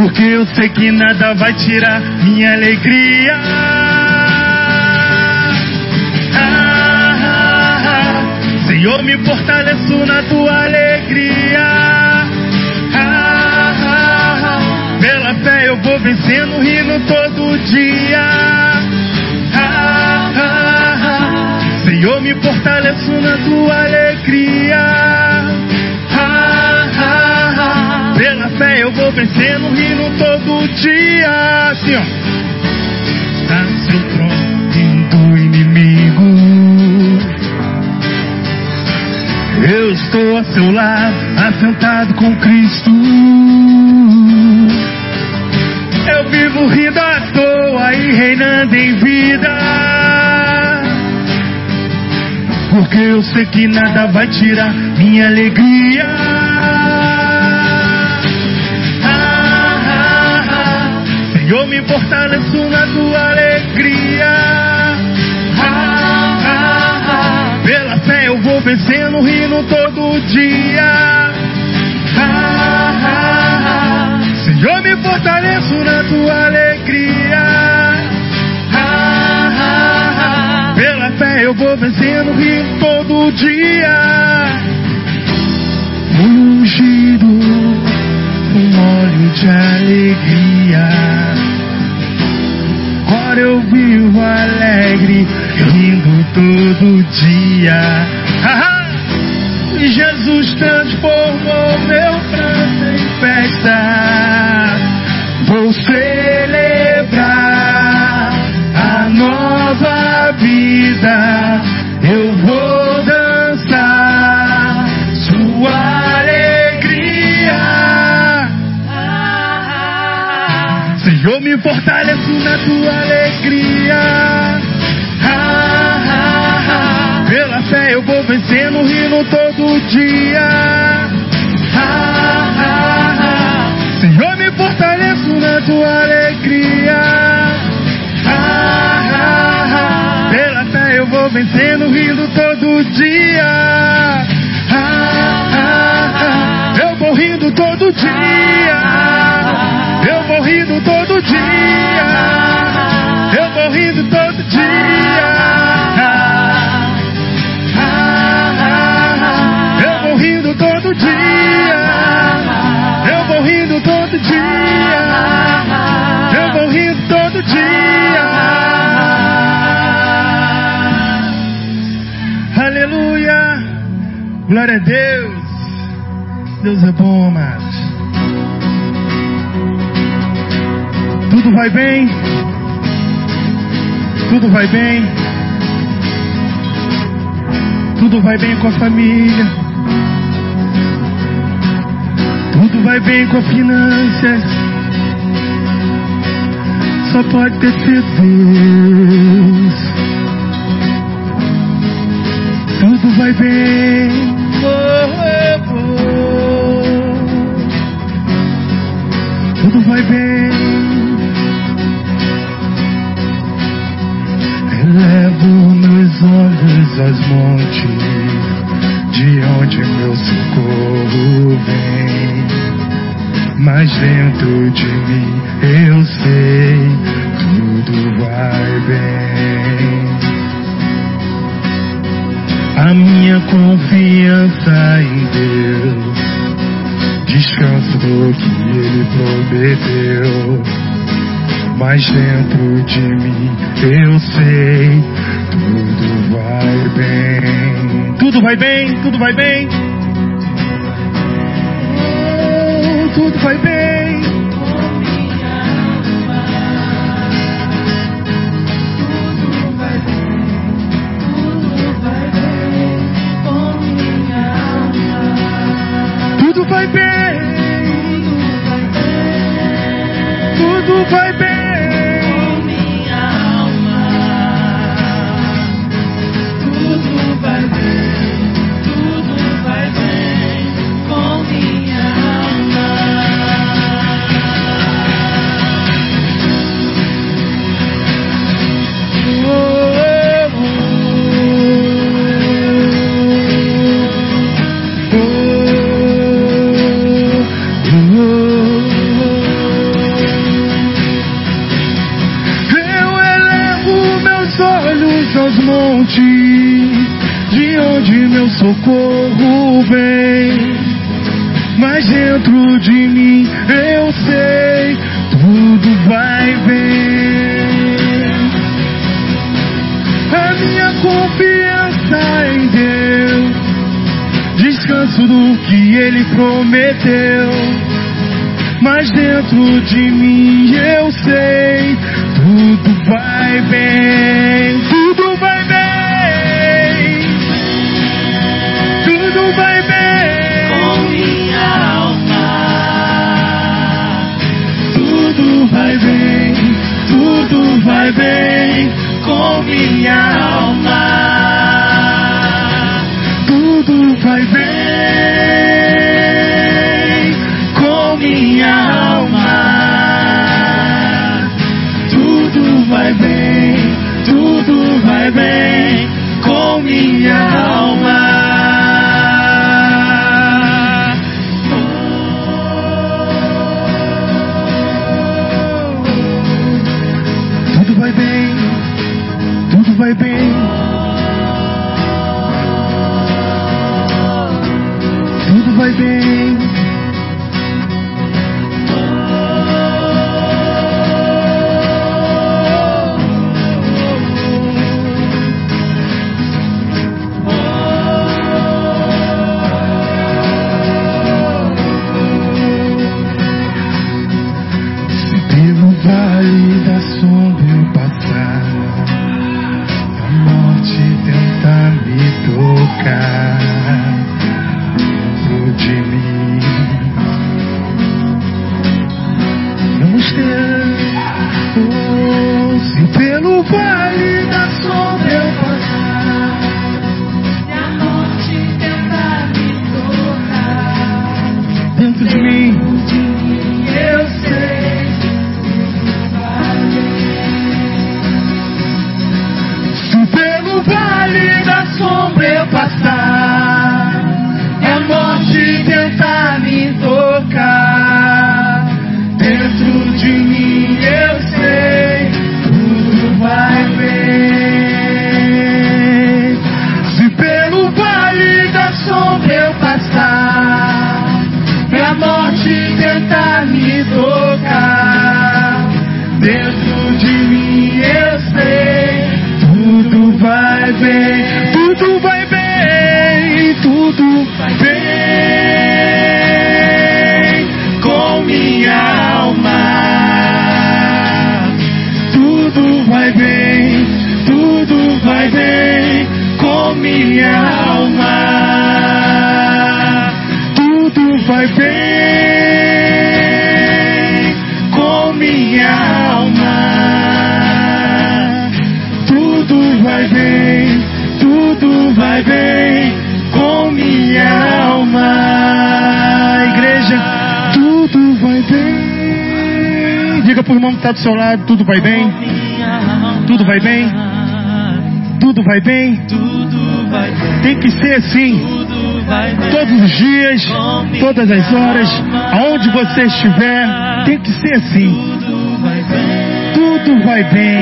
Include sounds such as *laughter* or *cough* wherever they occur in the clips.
Porque eu sei que nada vai tirar minha alegria. Senhor, me fortaleço na tua alegria. Pela fé eu vou vencendo, rindo todo dia. Senhor, me fortaleço na tua alegria. Vencendo, rindo todo dia. Assim, ó. Está no seu trono do inimigo. Eu estou a seu lado, assentado com Cristo. Eu vivo rindo à toa e reinando em vida. Porque eu sei que nada vai tirar minha alegria. Me fortaleço na tua alegria. Pela fé eu vou vencendo, rindo todo dia. Senhor, me fortaleço na tua alegria. Pela fé eu vou vencendo, rindo todo dia. Ungido com óleo de alegria. Eu vivo alegre, rindo todo dia. Jesus transformou meu pranto em festa. Na tua alegria. Pela fé eu vou vencendo, rindo todo dia. Senhor, me fortaleço na tua alegria. Pela fé eu vou vencendo, rindo todo dia. Eu vou rindo todo dia. Vou rindo todo dia. Eu vou rindo todo dia. Eu vou rindo todo dia. Eu vou rindo todo dia. Eu vou rindo todo dia. Aleluia. Glória a Deus. Deus é bom, amados. Vai bem? Tudo vai bem? Tudo vai bem com a família? Tudo vai bem com as finanças? Só pode ter sido Deus. Tudo vai bem. Oh, oh, oh. Tudo vai bem. Elevo meus olhos aos montes, de onde meu socorro vem. Mas dentro de mim eu sei, tudo vai bem. A minha confiança em Deus, descanso do que Ele prometeu. Mas dentro de mim eu sei, vai bem. Tudo vai bem, tudo vai bem. todas as horas, aonde você estiver, tem que ser assim. Tudo vai bem.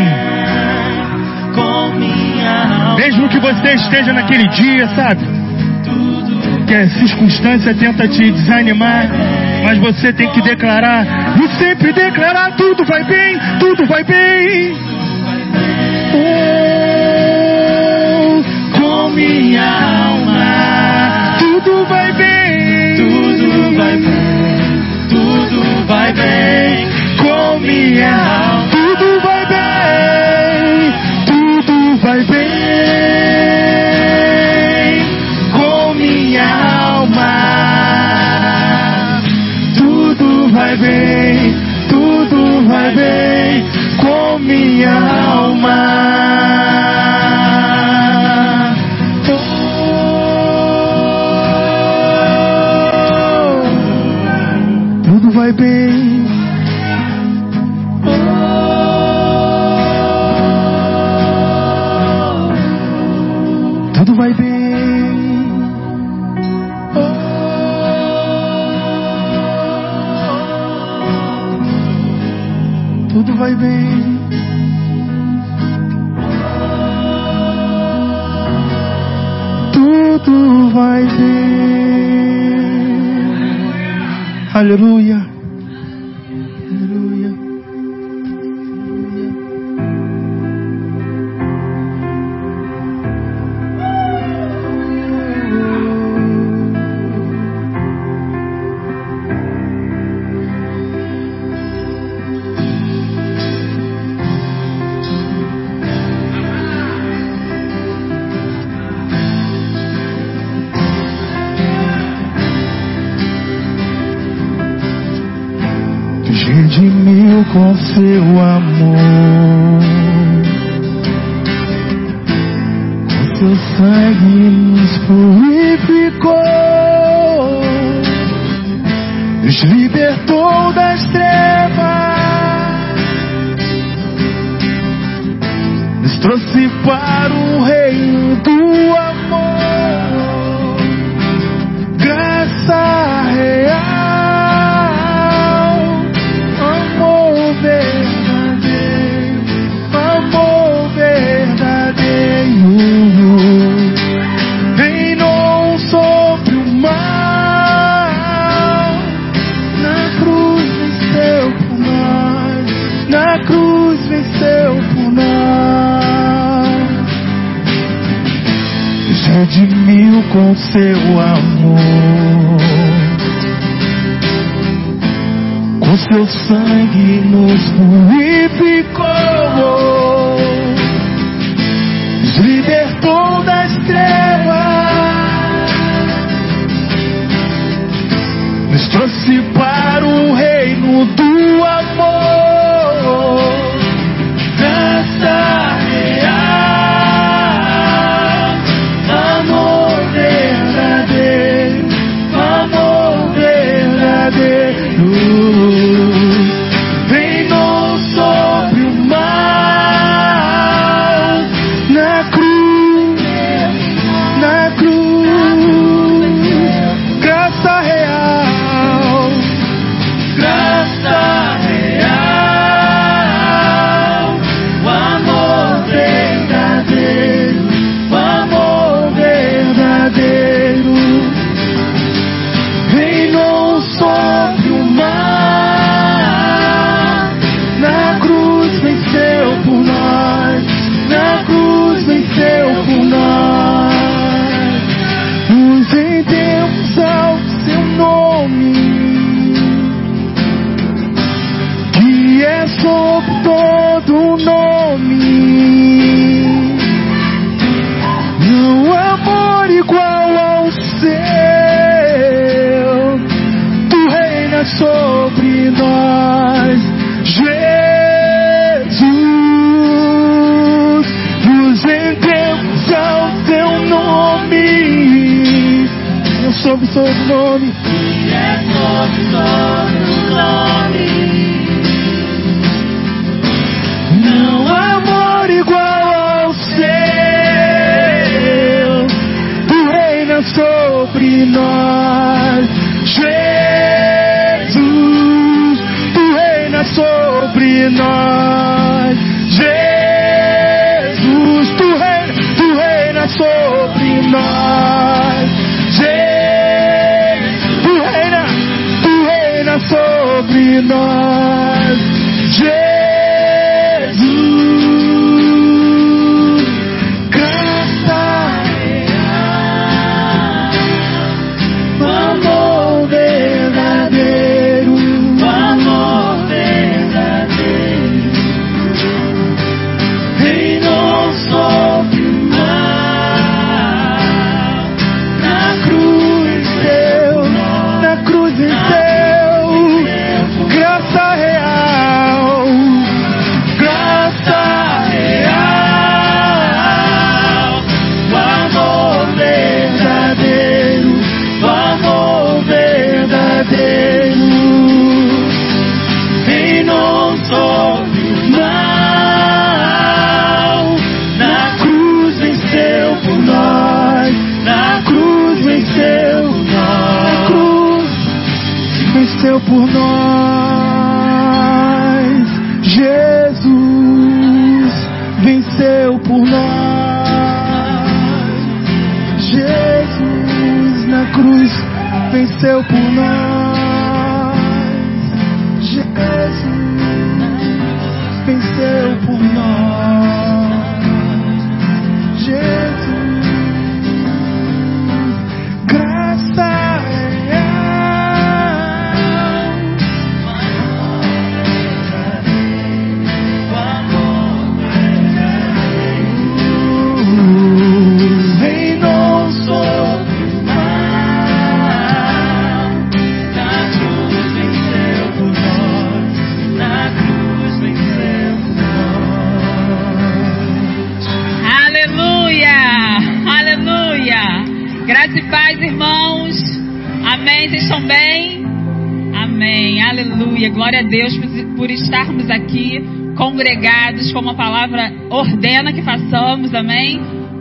Mesmo que você esteja naquele dia, sabe? Que a circunstância tenta te desanimar, mas você tem que declarar, e sempre declarar, tudo vai bem, tudo vai bem. Oh, com minha alma.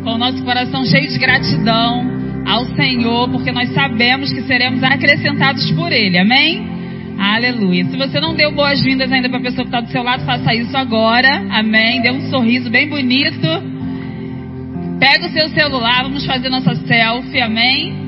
Com o nosso coração cheio de gratidão ao Senhor, porque nós sabemos que seremos acrescentados por Ele, amém? Aleluia. Se você não deu boas-vindas ainda para a pessoa que está do seu lado, faça isso agora, amém? Dê um sorriso bem bonito. Pega o seu celular, vamos fazer nossa selfie, amém?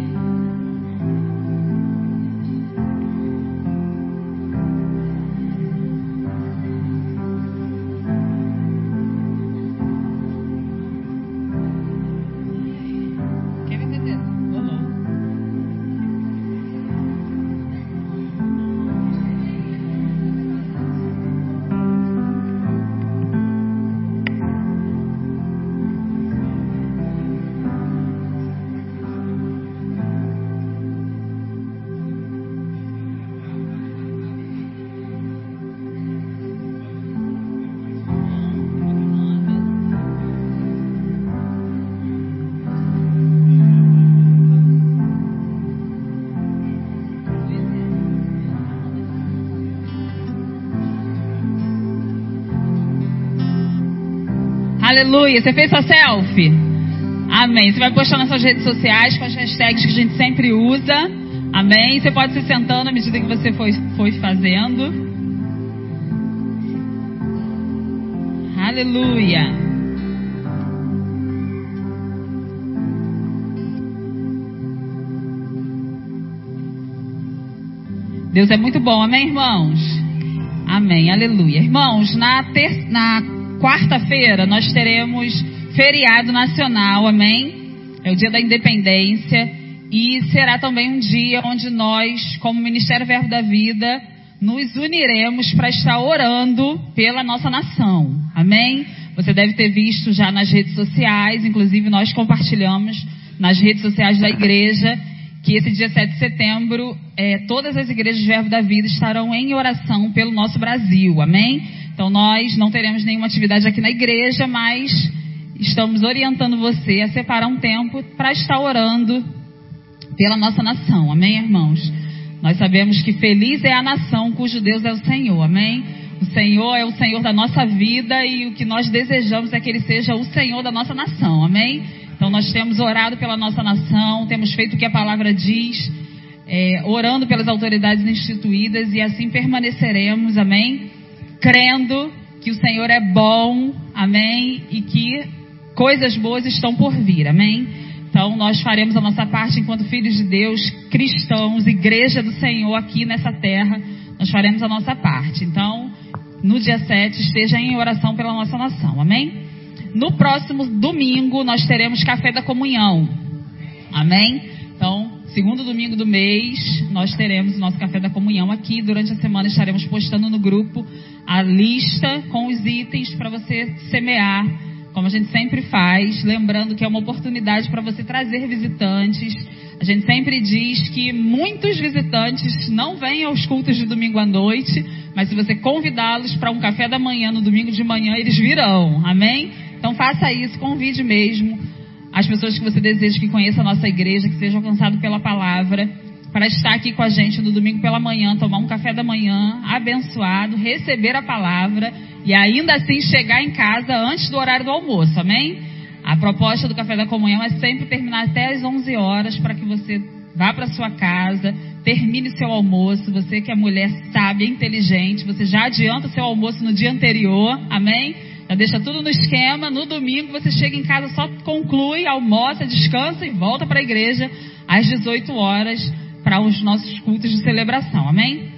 Aleluia. Você fez sua selfie? Amém. Você vai postar nas suas redes sociais com as hashtags que a gente sempre usa. Amém. Você pode se sentando à medida que você foi, foi fazendo. Aleluia. Deus é muito bom, amém, irmãos? Amém, aleluia. Irmãos, na, ter, na quarta-feira nós teremos feriado nacional, amém? É o dia da independência e será também um dia onde nós, como Ministério Verbo da Vida, nos uniremos para estar orando pela nossa nação, amém? Você deve ter visto já nas redes sociais, inclusive nós compartilhamos nas redes sociais da igreja que esse dia 7 de setembro, é, todas as igrejas Verbo da Vida estarão em oração pelo nosso Brasil, amém? Então nós não teremos nenhuma atividade aqui na igreja, mas estamos orientando você a separar um tempo para estar orando pela nossa nação. Amém, irmãos? Nós sabemos que feliz é a nação cujo Deus é o Senhor. Amém? O Senhor é o Senhor da nossa vida e o que nós desejamos é que Ele seja o Senhor da nossa nação. Amém? Então nós temos orado pela nossa nação, temos feito o que a palavra diz, é, orando pelas autoridades instituídas e assim permaneceremos. Amém? Crendo que o Senhor é bom, amém, e que coisas boas estão por vir, amém. Então nós faremos a nossa parte enquanto filhos de Deus, cristãos, igreja do Senhor aqui nessa terra, nós faremos a nossa parte. Então, no dia 7, esteja em oração pela nossa nação, amém? No próximo domingo nós teremos café da comunhão. Amém? Então, segundo domingo do mês, nós teremos o nosso café da comunhão aqui. Durante a semana estaremos postando no grupo a lista com os itens para você semear, como a gente sempre faz, lembrando que é uma oportunidade para você trazer visitantes. A gente sempre diz que muitos visitantes não vêm aos cultos de domingo à noite, mas se você convidá-los para um café da manhã no domingo de manhã, eles virão. Amém? Então faça isso, convide mesmo as pessoas que você deseja que conheçam a nossa igreja, que sejam alcançados pela palavra, para estar aqui com a gente no domingo pela manhã, tomar um café da manhã, abençoado, receber a palavra e ainda assim chegar em casa antes do horário do almoço, amém? A proposta do café da comunhão é sempre terminar até às 11 horas para que você vá para sua casa, termine seu almoço. Você que é mulher sábia, inteligente, você já adianta seu almoço no dia anterior, amém? Já deixa tudo no esquema. No domingo você chega em casa, só conclui, almoça, descansa e volta para a igreja às 18 horas para os nossos cultos de celebração. Amém?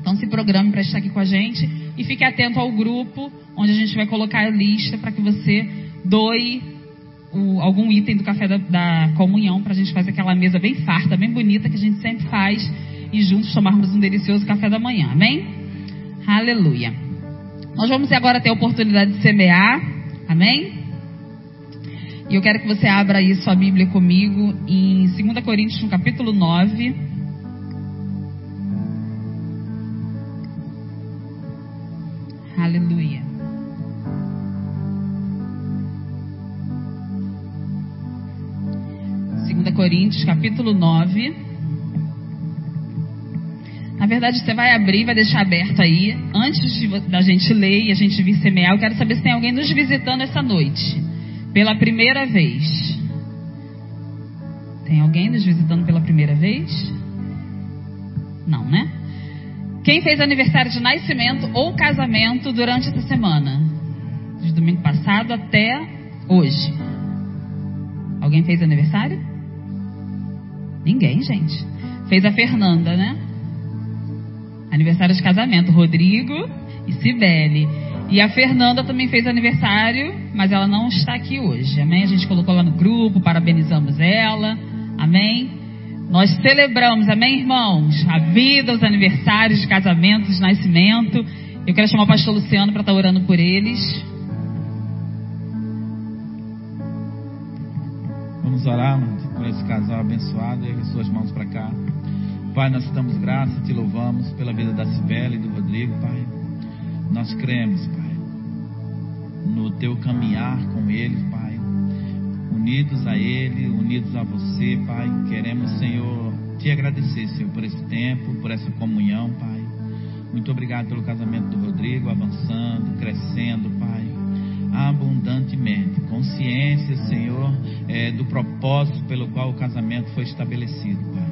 Então se programe para estar aqui com a gente e fique atento ao grupo onde a gente vai colocar a lista para que você doe o, algum item do café da, da comunhão para a gente fazer aquela mesa bem farta, bem bonita que a gente sempre faz e juntos tomarmos um delicioso café da manhã. Amém? Aleluia. Nós vamos agora ter a oportunidade de semear. Amém? E eu quero que você abra aí sua Bíblia comigo em 2 Coríntios, no capítulo 9. Aleluia. Segunda Coríntios, capítulo 9. Verdade, você vai abrir, vai deixar aberto aí. Antes de, da gente ler e a gente vir semear, eu quero saber se tem alguém nos visitando essa noite. Pela primeira vez. Tem alguém nos visitando pela primeira vez? Não, né? Quem fez aniversário de nascimento ou casamento durante essa semana? De domingo passado até hoje. Alguém fez aniversário? Ninguém, gente. Fez a Fernanda, né? Aniversário de casamento. Rodrigo e Cibele. E a Fernanda também fez aniversário, mas ela não está aqui hoje. Amém? A gente colocou lá no grupo, parabenizamos ela. Amém? Nós celebramos, amém, irmãos? A vida, os aniversários casamentos, nascimento. Eu quero chamar o pastor Luciano para estar orando por eles. Vamos orar, por esse casal abençoado. Ergue suas mãos para cá. Pai, nós damos graça, te louvamos pela vida da Cibele e do Rodrigo, Pai. Nós cremos, Pai, no teu caminhar com eles, Pai unidos a Ele, unidos a você, Pai. Queremos, Senhor, te agradecer, Senhor, por esse tempo, por essa comunhão, Pai. Muito obrigado pelo casamento do Rodrigo, avançando, crescendo, Pai, abundantemente. Consciência, Senhor, é, do propósito pelo qual o casamento foi estabelecido, Pai.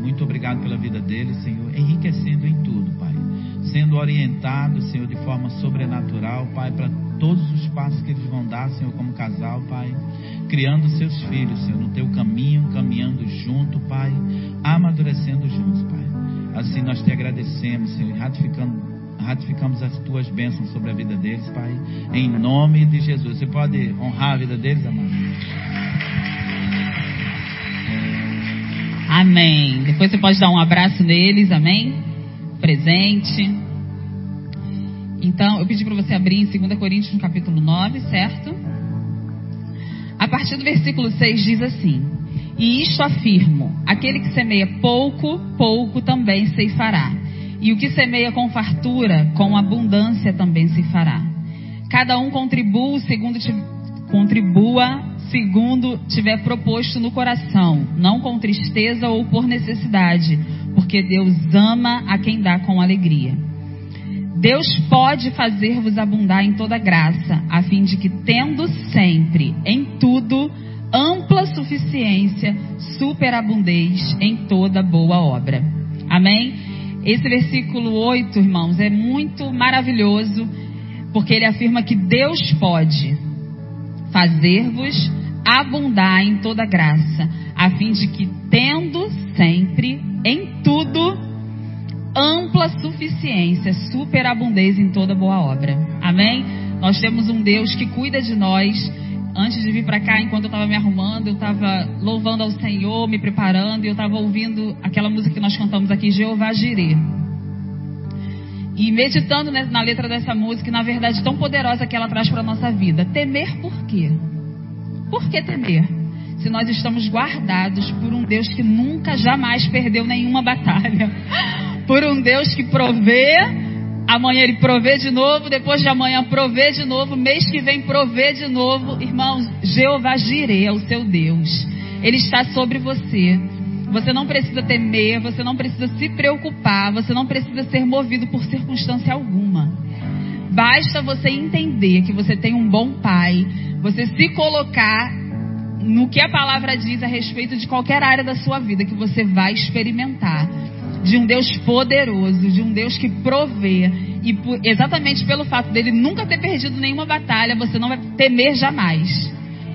Muito obrigado pela vida dele, Senhor, enriquecendo em tudo, Pai. Sendo orientado, Senhor, de forma sobrenatural, Pai, para todos os passos que eles vão dar, Senhor, como casal, Pai. Criando seus filhos, Senhor, no teu caminho, caminhando junto, Pai. Amadurecendo juntos, Pai. Assim nós te agradecemos, Senhor, ratificando ratificamos as tuas bênçãos sobre a vida deles, Pai, em nome de Jesus. Você pode honrar a vida deles, amado? Amém. Depois você pode dar um abraço neles, amém? Presente. Então, eu pedi para você abrir em 2 Coríntios, no capítulo 9, certo? A partir do versículo 6 diz assim: E isto afirmo: aquele que semeia pouco, pouco também se fará. E o que semeia com fartura, com abundância também se fará. Cada um contribua segundo contribua segundo tiver proposto no coração, não com tristeza ou por necessidade, porque Deus ama a quem dá com alegria. Deus pode fazer-vos abundar em toda graça, a fim de que, tendo sempre, em tudo, ampla suficiência, superabundez em toda boa obra. Amém? Esse versículo 8, irmãos, é muito maravilhoso, porque ele afirma que Deus pode fazer-vos abundar em toda graça, a fim de que, tendo sempre, em tudo, ampla suficiência, superabundez em toda boa obra. Amém? Nós temos um Deus que cuida de nós. Antes de vir para cá, enquanto eu estava me arrumando, eu estava louvando ao Senhor, me preparando, e eu estava ouvindo aquela música que nós cantamos aqui, Jeová Jireh. E meditando na letra dessa música, na verdade tão poderosa que ela traz para a nossa vida. Temer por quê? Por que temer? Se nós estamos guardados por um Deus que nunca, jamais perdeu nenhuma batalha *laughs* por um Deus que provê, amanhã ele provê de novo, depois de amanhã provê de novo, mês que vem provê de novo. Irmãos, Jeová Jireh é o seu Deus. Ele está sobre você. Você não precisa temer, você não precisa se preocupar, você não precisa ser movido por circunstância alguma. Basta você entender que você tem um bom pai, você se colocar no que a palavra diz a respeito de qualquer área da sua vida que você vai experimentar de um Deus poderoso, de um Deus que provê. E por, exatamente pelo fato dele nunca ter perdido nenhuma batalha, você não vai temer jamais.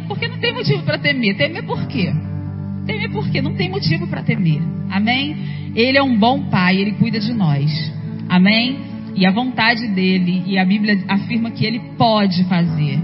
Porque não tem motivo para temer. Temer por quê? Temer por quê? Não tem motivo para temer. Amém? Ele é um bom pai, ele cuida de nós. Amém? E a vontade dele, e a Bíblia afirma que ele pode fazer.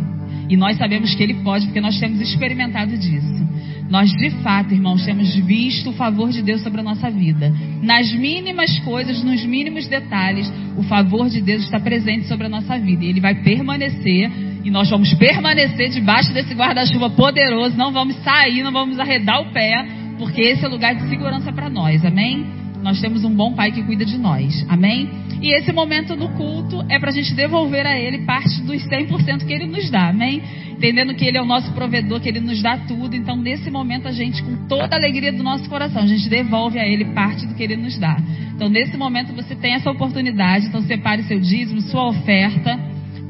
E nós sabemos que ele pode, porque nós temos experimentado disso. Nós, de fato, irmãos, temos visto o favor de Deus sobre a nossa vida. Nas mínimas coisas, nos mínimos detalhes, o favor de Deus está presente sobre a nossa vida. E ele vai permanecer e nós vamos permanecer debaixo desse guarda-chuva poderoso, não vamos sair, não vamos arredar o pé, porque esse é o lugar de segurança para nós, amém? Nós temos um bom Pai que cuida de nós, amém? E esse momento no culto é para a gente devolver a Ele parte dos 100% que Ele nos dá, amém? Entendendo que Ele é o nosso provedor, que Ele nos dá tudo, então nesse momento a gente, com toda a alegria do nosso coração, a gente devolve a Ele parte do que Ele nos dá. Então nesse momento você tem essa oportunidade, então separe seu dízimo, sua oferta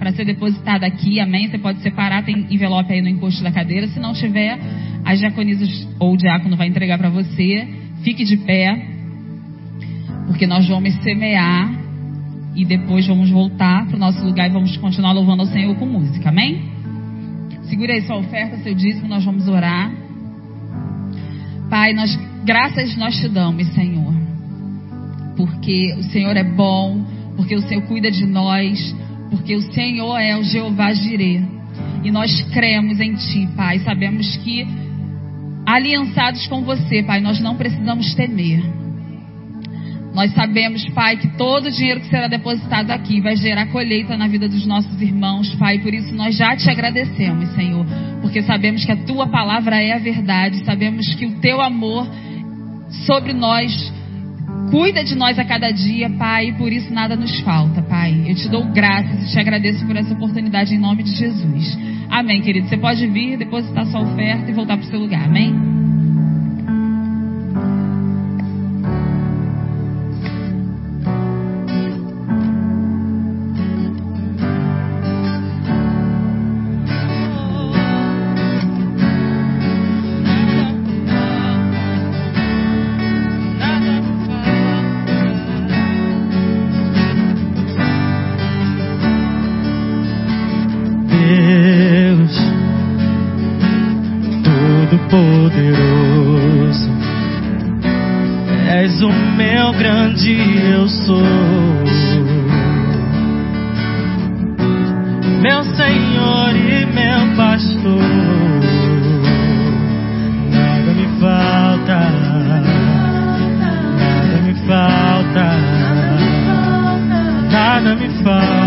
para ser depositada aqui, amém? Você pode separar, tem envelope aí no encosto da cadeira. Se não tiver, as diaconisas ou o diácono vai entregar para você. Fique de pé, porque nós vamos semear e depois vamos voltar para o nosso lugar e vamos continuar louvando ao Senhor com música, amém? Segura aí sua oferta, seu dízimo, nós vamos orar. Pai, nós graças nós te damos, Senhor, porque o Senhor é bom, porque o Senhor cuida de nós porque o Senhor é o Jeová Jireh. E nós cremos em Ti, Pai. Sabemos que, aliançados com você, Pai, nós não precisamos temer. Nós sabemos, Pai, que todo o dinheiro que será depositado aqui vai gerar colheita na vida dos nossos irmãos, Pai. Por isso nós já te agradecemos, Senhor, porque sabemos que a tua palavra é a verdade, sabemos que o teu amor sobre nós Cuida de nós a cada dia, Pai, e por isso nada nos falta, Pai. Eu te dou graças e te agradeço por essa oportunidade em nome de Jesus. Amém, querido. Você pode vir, depositar sua oferta e voltar para o seu lugar. Amém? és o meu grande eu sou. Meu Senhor e meu pastor, nada me falta, nada me falta, nada me falta.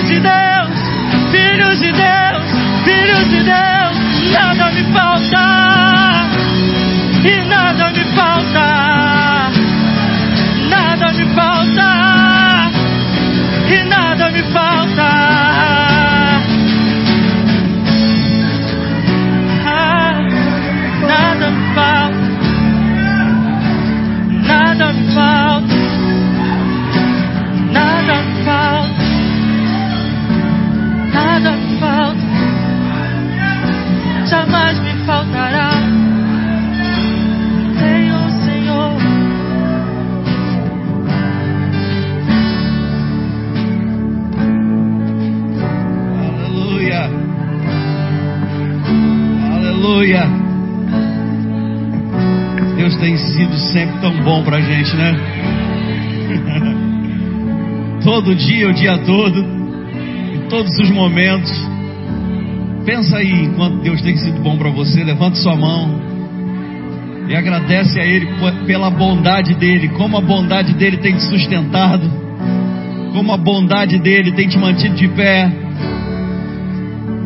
Filhos de Deus, filhos de Deus, filhos de Deus. Nada sempre tão bom pra gente, né? *laughs* todo dia, o dia todo, em todos os momentos. Pensa aí enquanto Deus tem sido bom pra você, levanta sua mão e agradece a Ele pela bondade dele, como a bondade dele tem te sustentado, como a bondade dele tem te mantido de pé.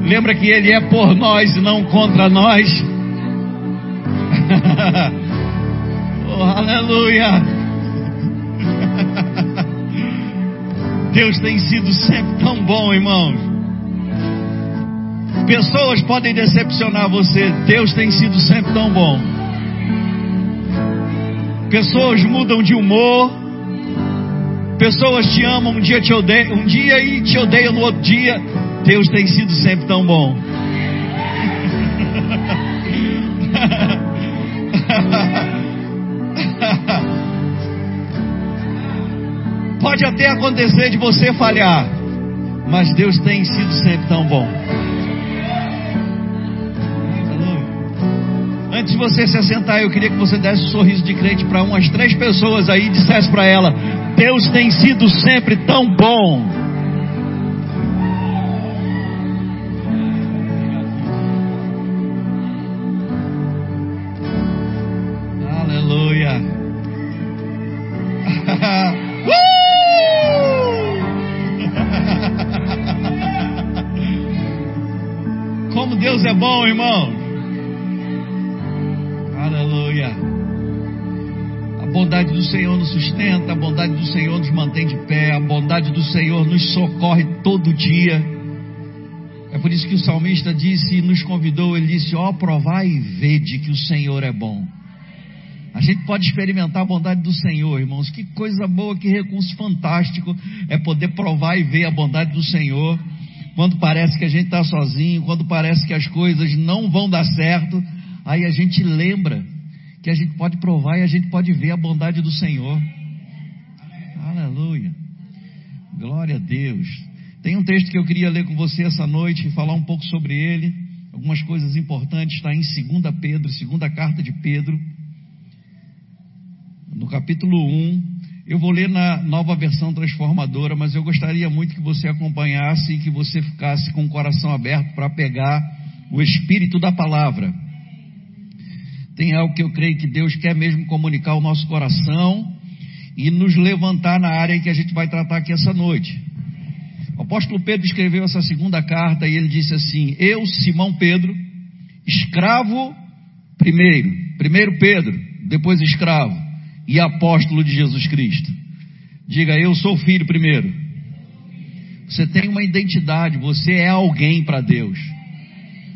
Lembra que Ele é por nós e não contra nós. *laughs* oh, aleluia! Deus tem sido sempre tão bom, irmãos. Pessoas podem decepcionar você, Deus tem sido sempre tão bom. Pessoas mudam de humor, pessoas te amam um dia te odeiam, um dia e te odeiam no outro dia. Deus tem sido sempre tão bom. Até acontecer de você falhar, mas Deus tem sido sempre tão bom. Antes de você se assentar, eu queria que você desse um sorriso de crente para umas três pessoas aí e dissesse para ela: Deus tem sido sempre tão bom. Sustenta, a bondade do Senhor nos mantém de pé, a bondade do Senhor nos socorre todo dia. É por isso que o salmista disse e nos convidou, ele disse: Ó, provai e vede que o Senhor é bom. A gente pode experimentar a bondade do Senhor, irmãos. Que coisa boa, que recurso fantástico é poder provar e ver a bondade do Senhor. Quando parece que a gente está sozinho, quando parece que as coisas não vão dar certo, aí a gente lembra que a gente pode provar e a gente pode ver a bondade do Senhor. Aleluia. Glória a Deus. Tem um texto que eu queria ler com você essa noite e falar um pouco sobre ele. Algumas coisas importantes, está em 2 Pedro, segunda carta de Pedro no capítulo 1, Eu vou ler na nova versão transformadora, mas eu gostaria muito que você acompanhasse e que você ficasse com o coração aberto para pegar o espírito da palavra. Tem algo que eu creio que Deus quer mesmo comunicar ao nosso coração e nos levantar na área que a gente vai tratar aqui essa noite. O apóstolo Pedro escreveu essa segunda carta e ele disse assim: Eu, Simão Pedro, escravo primeiro, primeiro Pedro, depois escravo e apóstolo de Jesus Cristo. Diga, eu sou filho primeiro. Você tem uma identidade, você é alguém para Deus.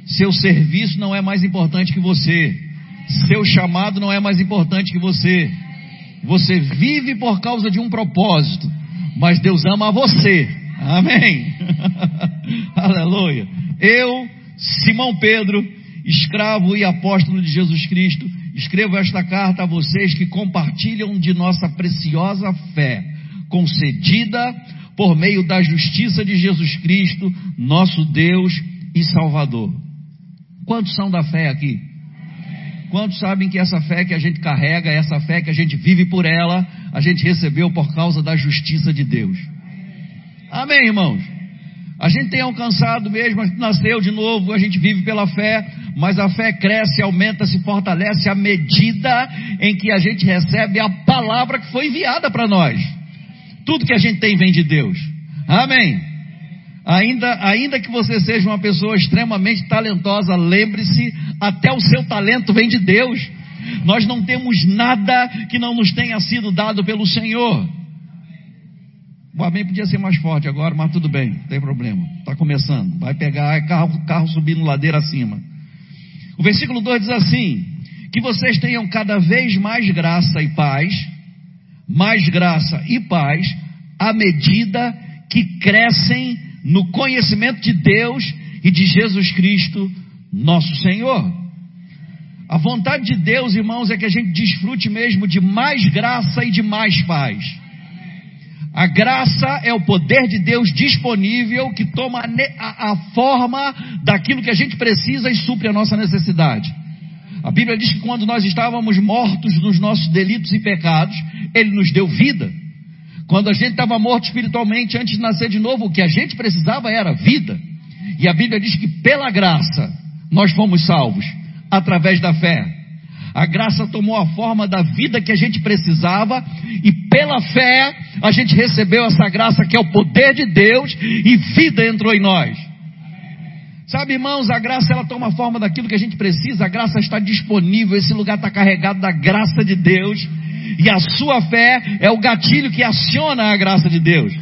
Seu serviço não é mais importante que você. Seu chamado não é mais importante que você. Você vive por causa de um propósito, mas Deus ama você. Amém. *laughs* Aleluia. Eu, Simão Pedro, escravo e apóstolo de Jesus Cristo, escrevo esta carta a vocês que compartilham de nossa preciosa fé, concedida por meio da justiça de Jesus Cristo, nosso Deus e Salvador. Quantos são da fé aqui? Quantos sabem que essa fé que a gente carrega, essa fé que a gente vive por ela, a gente recebeu por causa da justiça de Deus? Amém, irmãos? A gente tem alcançado mesmo, nasceu de novo, a gente vive pela fé, mas a fé cresce, aumenta, se fortalece à medida em que a gente recebe a palavra que foi enviada para nós. Tudo que a gente tem vem de Deus. Amém. Ainda, ainda que você seja uma pessoa extremamente talentosa, lembre-se, até o seu talento vem de Deus. Nós não temos nada que não nos tenha sido dado pelo Senhor. O amém podia ser mais forte agora, mas tudo bem, não tem problema. Está começando. Vai pegar carro, carro subindo ladeira acima. O versículo 2 diz assim: Que vocês tenham cada vez mais graça e paz, mais graça e paz, à medida que crescem no conhecimento de Deus e de Jesus Cristo, nosso Senhor. A vontade de Deus, irmãos, é que a gente desfrute mesmo de mais graça e de mais paz. A graça é o poder de Deus disponível que toma a, forma daquilo que a gente precisa e supre a nossa necessidade. A Bíblia diz que quando nós estávamos mortos nos nossos delitos e pecados, Ele nos deu vida. Quando a gente estava morto espiritualmente antes de nascer de novo, o que a gente precisava era vida. E a Bíblia diz que pela graça nós fomos salvos, através da fé. A graça tomou a forma da vida que a gente precisava e pela fé a gente recebeu essa graça que é o poder de Deus e vida entrou em nós. Sabe, irmãos, a graça ela toma a forma daquilo que a gente precisa, a graça está disponível, esse lugar está carregado da graça de Deus e a sua fé é o gatilho que aciona a graça de Deus.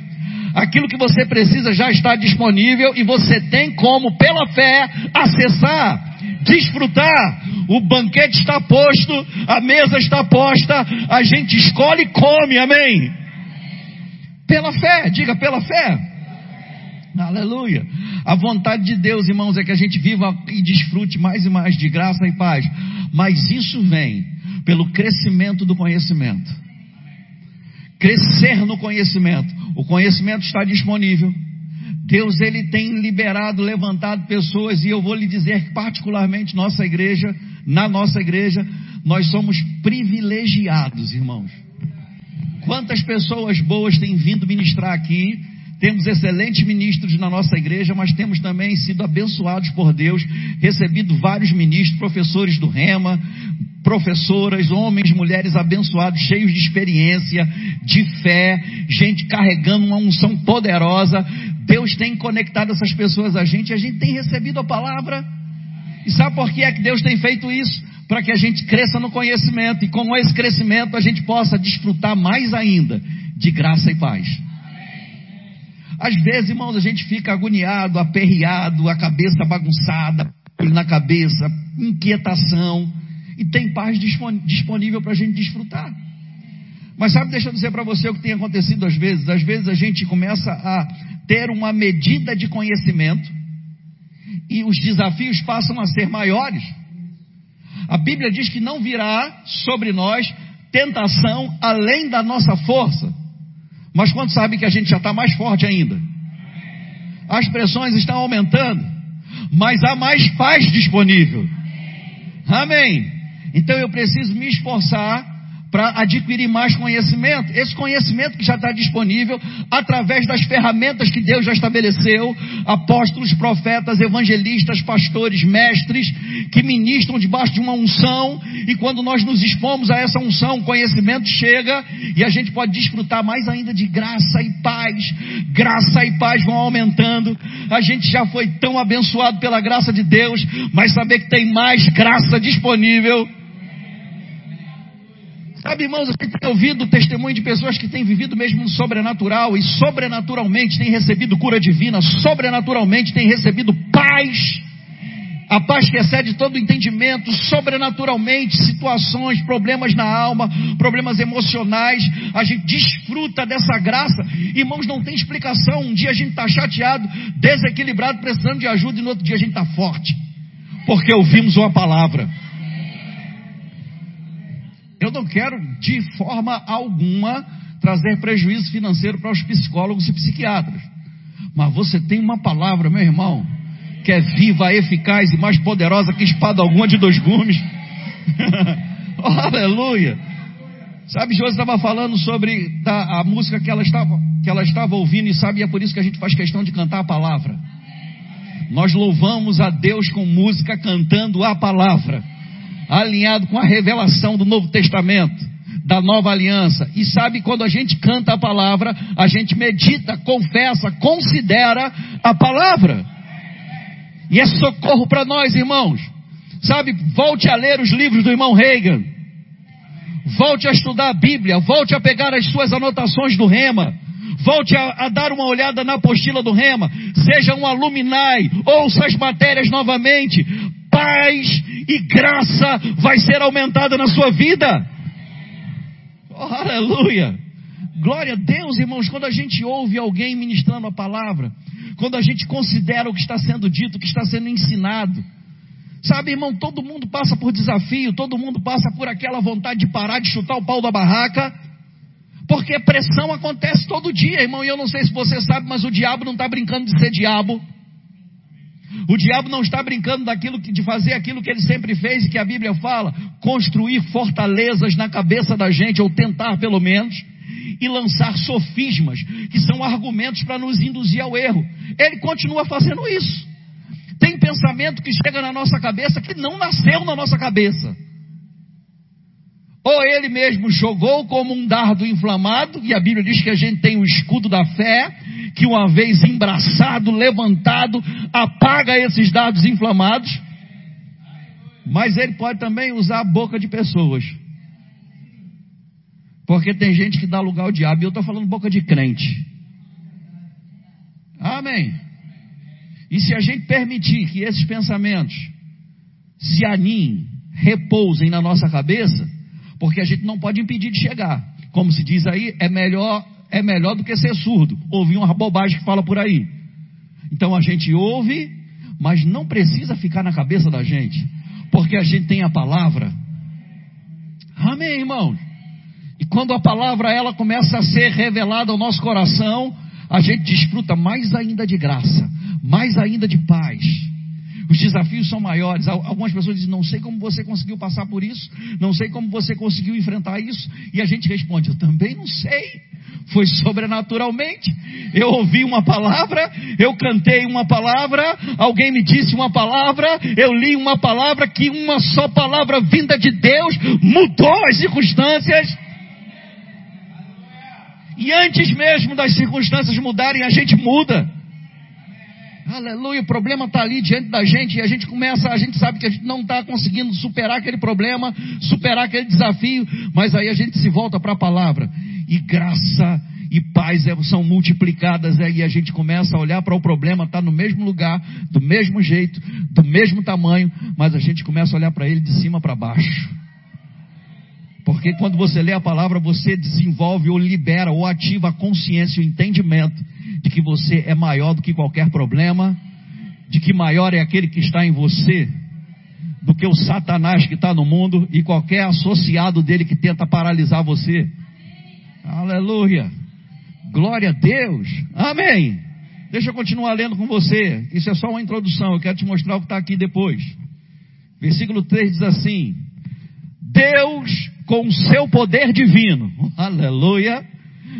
Aquilo que você precisa já está disponível e você tem como, pela fé, acessar, desfrutar. O banquete está posto, a mesa está posta, a gente escolhe e come, amém? Pela fé, diga pela fé. Aleluia. A vontade de Deus, irmãos, é que a gente viva e desfrute mais e mais de graça e paz. Mas isso vem pelo crescimento do conhecimento. Crescer no conhecimento. O conhecimento está disponível. Deus ele tem liberado, levantado pessoas e eu vou lhe dizer que particularmente nossa igreja, na nossa igreja, nós somos privilegiados, irmãos. Quantas pessoas boas têm vindo ministrar aqui temos excelentes ministros na nossa igreja, mas temos também sido abençoados por Deus, recebido vários ministros, professores do Rema, professoras, homens, mulheres abençoados, cheios de experiência, de fé, gente carregando uma unção poderosa. Deus tem conectado essas pessoas a gente, a gente tem recebido a palavra. E sabe por que é que Deus tem feito isso? Para que a gente cresça no conhecimento e com esse crescimento a gente possa desfrutar mais ainda de graça e paz. Às vezes, irmãos, a gente fica agoniado, aperreado, a cabeça bagunçada, na cabeça, inquietação, e tem paz disponível para a gente desfrutar. Mas sabe, deixa eu dizer para você o que tem acontecido às vezes. Às vezes a gente começa a ter uma medida de conhecimento e os desafios passam a ser maiores. A Bíblia diz que não virá sobre nós tentação além da nossa força. Mas quando sabe que a gente já está mais forte ainda? As pressões estão aumentando, mas há mais paz disponível. Amém. Então eu preciso me esforçar para adquirir mais conhecimento. Esse conhecimento que já está disponível através das ferramentas que Deus já estabeleceu, apóstolos, profetas, evangelistas, pastores, mestres, que ministram debaixo de uma unção, e quando nós nos expomos a essa unção, o conhecimento chega e a gente pode desfrutar mais ainda de graça e paz. Graça e paz vão aumentando. A gente já foi tão abençoado pela graça de Deus, mas saber que tem mais graça disponível Sabe, irmãos, gente tem ouvido o testemunho de pessoas que têm vivido mesmo no sobrenatural e sobrenaturalmente têm recebido cura divina, sobrenaturalmente têm recebido paz. A paz que excede todo entendimento, sobrenaturalmente, situações, problemas na alma, problemas emocionais, a gente desfruta dessa graça. Irmãos, não tem explicação. Um dia a gente está chateado, desequilibrado, precisando de ajuda, e no outro dia a gente está forte. Porque ouvimos uma palavra. Eu não quero de forma alguma trazer prejuízo financeiro para os psicólogos e psiquiatras. Mas você tem uma palavra, meu irmão, que é viva, eficaz e mais poderosa que espada alguma de dois gumes. *laughs* oh, aleluia! Sabe, Josi estava falando sobre da, a música que ela, estava, que ela estava ouvindo e sabe, e é por isso que a gente faz questão de cantar a palavra. Nós louvamos a Deus com música cantando a palavra alinhado com a revelação do Novo Testamento, da nova aliança. E sabe, quando a gente canta a palavra, a gente medita, confessa, considera a palavra. E é socorro para nós, irmãos. Sabe, volte a ler os livros do irmão Reagan. Volte a estudar a Bíblia. Volte a pegar as suas anotações do Rema. Volte a, a, dar uma olhada na apostila do Rema. Seja um aluminai. Ouça as matérias novamente paz e graça vai ser aumentada na sua vida. Oh, aleluia! Glória a Deus, irmãos, quando a gente ouve alguém ministrando a palavra, quando a gente considera o que está sendo dito, o que está sendo ensinado. Sabe, irmão, todo mundo passa por desafio, todo mundo passa por aquela vontade de parar de chutar o pau da barraca, porque pressão acontece todo dia, irmão, e eu não sei se você sabe, mas o diabo não está brincando de ser diabo. O diabo não está brincando daquilo de fazer aquilo que ele sempre fez e que a Bíblia fala, construir fortalezas na cabeça da gente ou tentar pelo menos e lançar sofismas, que são argumentos para nos induzir ao erro. Ele continua fazendo isso. Tem pensamento que chega na nossa cabeça que não nasceu na nossa cabeça. Ou ele mesmo jogou como um dardo inflamado, e a Bíblia diz que a gente tem o escudo da fé, que uma vez embraçado, levantado, apaga esses dardos inflamados. Mas ele pode também usar a boca de pessoas. Porque tem gente que dá lugar ao diabo, e eu estou falando boca de crente. Amém. E se a gente permitir que esses pensamentos se aninhem, repousem na nossa cabeça, porque a gente não pode impedir de chegar. Como se diz aí, é melhor é melhor do que ser surdo, ouvir uma bobagem que fala por aí. Então a gente ouve, mas não precisa ficar na cabeça da gente, porque a gente tem a palavra. Amém, irmãos. E quando a palavra ela começa a ser revelada ao nosso coração, a gente desfruta mais ainda de graça, mais ainda de paz os desafios são maiores. Algumas pessoas dizem: Não sei como você conseguiu passar por isso, não sei como você conseguiu enfrentar isso. E a gente responde: Eu também não sei. Foi sobrenaturalmente. Eu ouvi uma palavra, eu cantei uma palavra, alguém me disse uma palavra, eu li uma palavra, que uma só palavra vinda de Deus mudou as circunstâncias. E antes mesmo das circunstâncias mudarem, a gente muda. Aleluia, o problema está ali diante da gente e a gente começa, a gente sabe que a gente não está conseguindo superar aquele problema, superar aquele desafio, mas aí a gente se volta para a palavra. E graça e paz é, são multiplicadas é, e a gente começa a olhar para o problema, está no mesmo lugar, do mesmo jeito, do mesmo tamanho, mas a gente começa a olhar para ele de cima para baixo. Porque quando você lê a palavra, você desenvolve ou libera ou ativa a consciência, o entendimento de que você é maior do que qualquer problema, de que maior é aquele que está em você do que o Satanás que está no mundo e qualquer associado dele que tenta paralisar você. Aleluia. Glória a Deus. Amém. Deixa eu continuar lendo com você. Isso é só uma introdução. Eu quero te mostrar o que está aqui depois. Versículo 3 diz assim: Deus com seu poder divino, *laughs* aleluia,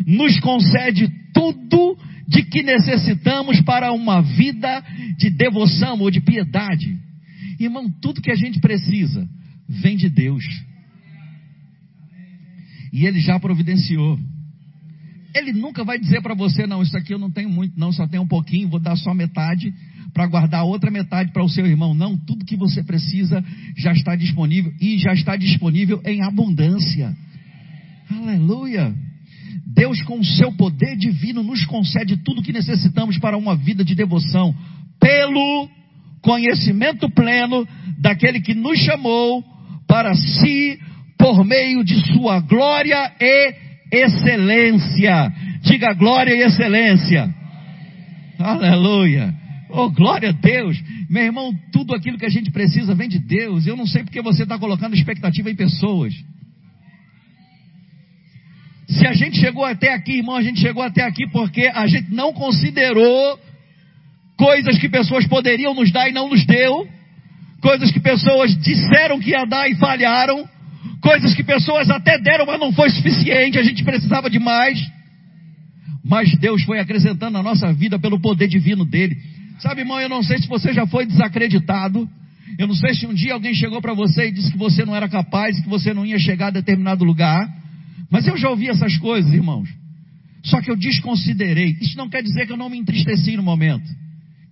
nos concede tudo de que necessitamos para uma vida de devoção ou de piedade. Irmão, tudo que a gente precisa vem de Deus. E Ele já providenciou. Ele nunca vai dizer para você, não, isso aqui eu não tenho muito, não, só tenho um pouquinho, vou dar só metade para guardar outra metade para o seu irmão. Não, tudo que você precisa já está disponível e já está disponível em abundância. Aleluia. Deus, com o seu poder divino, nos concede tudo que necessitamos para uma vida de devoção, pelo conhecimento pleno daquele que nos chamou para si, por meio de sua glória e excelência. Diga glória e excelência. Aleluia. Oh, glória a Deus. Meu irmão, tudo aquilo que a gente precisa vem de Deus. Eu não sei porque você está colocando expectativa em pessoas. Se a gente chegou até aqui, irmão, a gente chegou até aqui porque a gente não considerou coisas que pessoas poderiam nos dar e não nos deu, coisas que pessoas disseram que ia dar e falharam, coisas que pessoas até deram, mas não foi suficiente, a gente precisava de mais. Mas Deus foi acrescentando na nossa vida pelo poder divino dele. Sabe, irmão, eu não sei se você já foi desacreditado. Eu não sei se um dia alguém chegou para você e disse que você não era capaz, que você não ia chegar a determinado lugar. Mas eu já ouvi essas coisas, irmãos. Só que eu desconsiderei. Isso não quer dizer que eu não me entristeci no momento.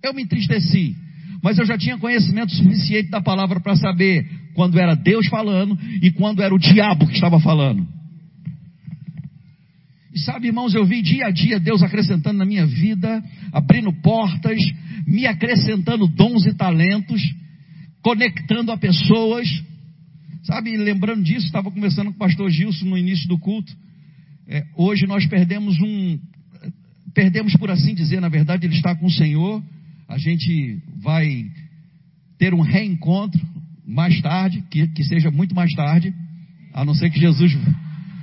Eu me entristeci. Mas eu já tinha conhecimento suficiente da palavra para saber quando era Deus falando e quando era o diabo que estava falando. E sabe, irmãos, eu vi dia a dia Deus acrescentando na minha vida, abrindo portas, me acrescentando dons e talentos, conectando a pessoas. Sabe, lembrando disso, estava conversando com o pastor Gilson no início do culto. É, hoje nós perdemos um, perdemos por assim dizer, na verdade ele está com o Senhor. A gente vai ter um reencontro mais tarde, que, que seja muito mais tarde, a não ser que Jesus,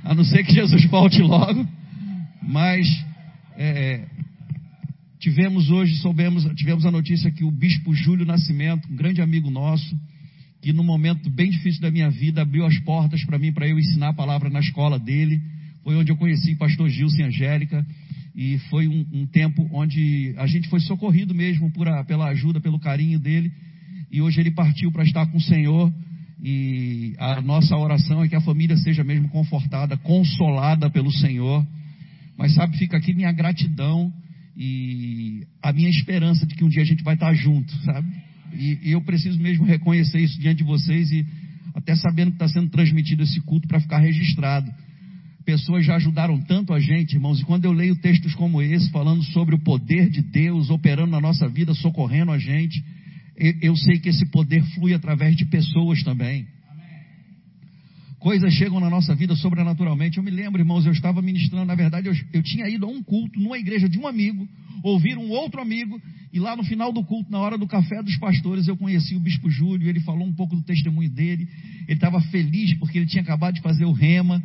a não ser que Jesus volte logo. Mas é, tivemos hoje, soubemos, tivemos a notícia que o bispo Júlio Nascimento, um grande amigo nosso, que num momento bem difícil da minha vida abriu as portas para mim, para eu ensinar a palavra na escola dele. Foi onde eu conheci pastor Gilson Angélica. E foi um, um, tempo onde a gente foi socorrido mesmo a, pela ajuda, pelo carinho dele. E hoje ele partiu para estar com o Senhor. E a nossa oração é que a família seja mesmo confortada, consolada pelo Senhor. Mas sabe, fica aqui minha gratidão e a minha esperança de que um dia a gente vai estar junto, sabe? E, e eu preciso mesmo reconhecer isso diante de vocês e até sabendo que está sendo transmitido esse culto para ficar registrado. Pessoas já ajudaram tanto a gente, irmãos, e quando eu leio textos como esse, falando sobre o poder de Deus operando na nossa vida, socorrendo a gente, eu, eu sei que esse poder flui através de pessoas também coisas chegam na nossa vida sobrenaturalmente. Eu me lembro, irmãos, eu estava ministrando, na verdade, eu, eu, tinha ido a um culto numa igreja de um amigo, ouvir um outro amigo, e lá no final do culto, na hora do café dos pastores, eu conheci o bispo Júlio, ele falou um pouco do testemunho dele, ele estava feliz porque ele tinha acabado de fazer o rema.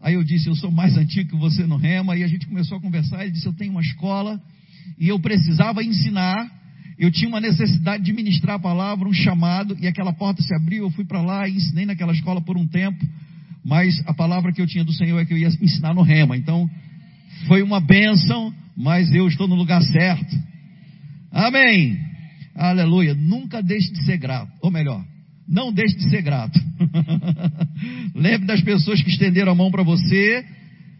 Aí eu disse, eu sou mais antigo que você no rema, e a gente começou a conversar, ele disse, eu tenho uma escola, e eu precisava ensinar, eu tinha uma necessidade de ministrar a palavra, um chamado, e aquela porta se abriu, eu fui para lá e ensinei naquela escola por um tempo, mas a palavra que eu tinha do Senhor é que eu ia ensinar no rema. Então, foi uma bênção, mas eu estou no lugar certo. Amém. Aleluia. Nunca deixe de ser grato. Ou melhor, não deixe de ser grato. *laughs* Lembre das pessoas que estenderam a mão para você,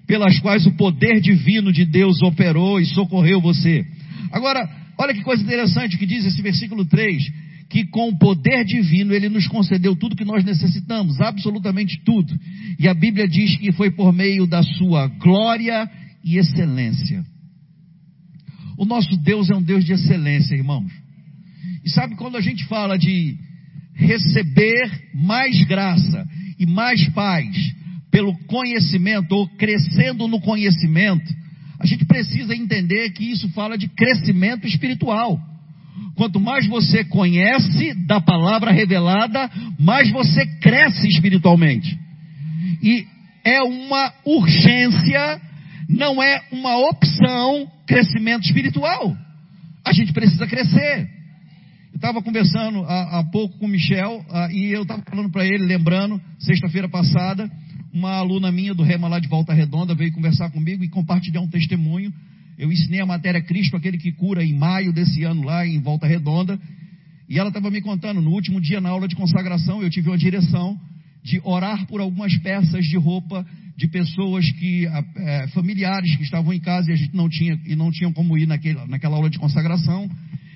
pelas quais o poder divino de Deus operou e socorreu você. Agora, Olha que coisa interessante que diz esse versículo 3: que com o poder divino ele nos concedeu tudo que nós necessitamos, absolutamente tudo. E a Bíblia diz que foi por meio da sua glória e excelência. O nosso Deus é um Deus de excelência, irmãos. E sabe quando a gente fala de receber mais graça e mais paz pelo conhecimento ou crescendo no conhecimento, a gente precisa entender que isso fala de crescimento espiritual. Quanto mais você conhece da palavra revelada, mais você cresce espiritualmente. E é uma urgência, não é uma opção crescimento espiritual. A gente precisa crescer. Eu estava conversando há, há, pouco com o Michel uh, e eu estava falando para ele, lembrando, sexta-feira passada, uma aluna minha do Rema lá de Volta Redonda veio conversar comigo e compartilhar um testemunho. Eu ensinei a matéria Cristo, aquele que cura, em maio desse ano lá em Volta Redonda. E ela estava me contando, no último dia na aula de consagração, eu tive uma direção de orar por algumas peças de roupa de pessoas que, é, familiares que estavam em casa e a gente não tinha, e não tinham como ir naquele, naquela aula de consagração.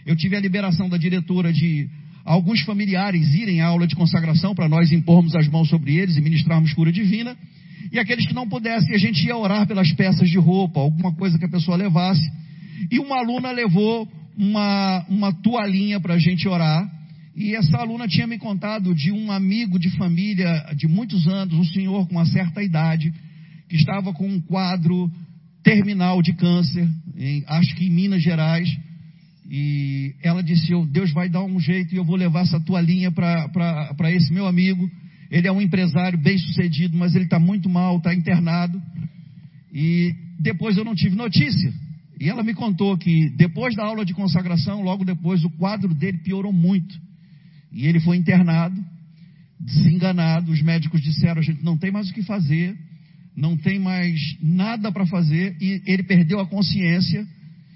Eu tive a liberação da diretora de alguns familiares irem à aula de consagração para nós impormos as mãos sobre eles e ministrarmos cura divina. E aqueles que não pudessem, a gente ia orar pelas peças de roupa, alguma coisa que a pessoa levasse. E uma aluna levou uma, uma toalhinha para a gente orar. E essa aluna tinha me contado de um amigo de família de muitos anos, um senhor com uma certa idade, que estava com um quadro terminal de câncer, em, acho que em Minas Gerais. E ela disse: Deus vai dar um jeito e eu vou levar essa toalhinha para esse meu amigo. Ele é um empresário bem sucedido, mas ele está muito mal, está internado. E depois eu não tive notícia. E ela me contou que depois da aula de consagração, logo depois, o quadro dele piorou muito. E ele foi internado, desenganado. Os médicos disseram: a gente não tem mais o que fazer, não tem mais nada para fazer. E ele perdeu a consciência.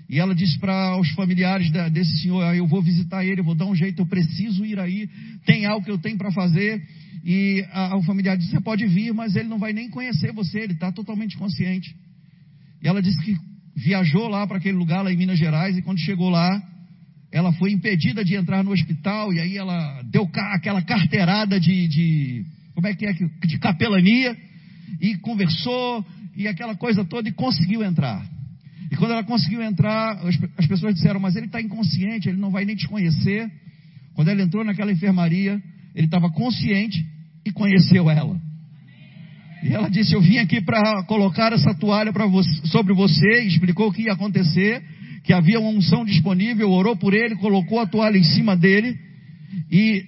E ela disse para os familiares desse senhor: ah, Eu vou visitar ele, eu vou dar um jeito, eu preciso ir aí, tem algo que eu tenho para fazer. E a, o familiar disse: Você pode vir, mas ele não vai nem conhecer você, ele está totalmente consciente. E ela disse que viajou lá para aquele lugar, lá em Minas Gerais, e quando chegou lá, ela foi impedida de entrar no hospital, e aí ela deu aquela carteirada de, de como é que é, de capelania, e conversou, e aquela coisa toda, e conseguiu entrar. E quando ela conseguiu entrar, as pessoas disseram, mas ele está inconsciente, ele não vai nem te conhecer. Quando ela entrou naquela enfermaria, ele estava consciente e conheceu ela. E ela disse: Eu vim aqui para colocar essa toalha você, sobre você, explicou o que ia acontecer, que havia uma unção disponível, orou por ele, colocou a toalha em cima dele, e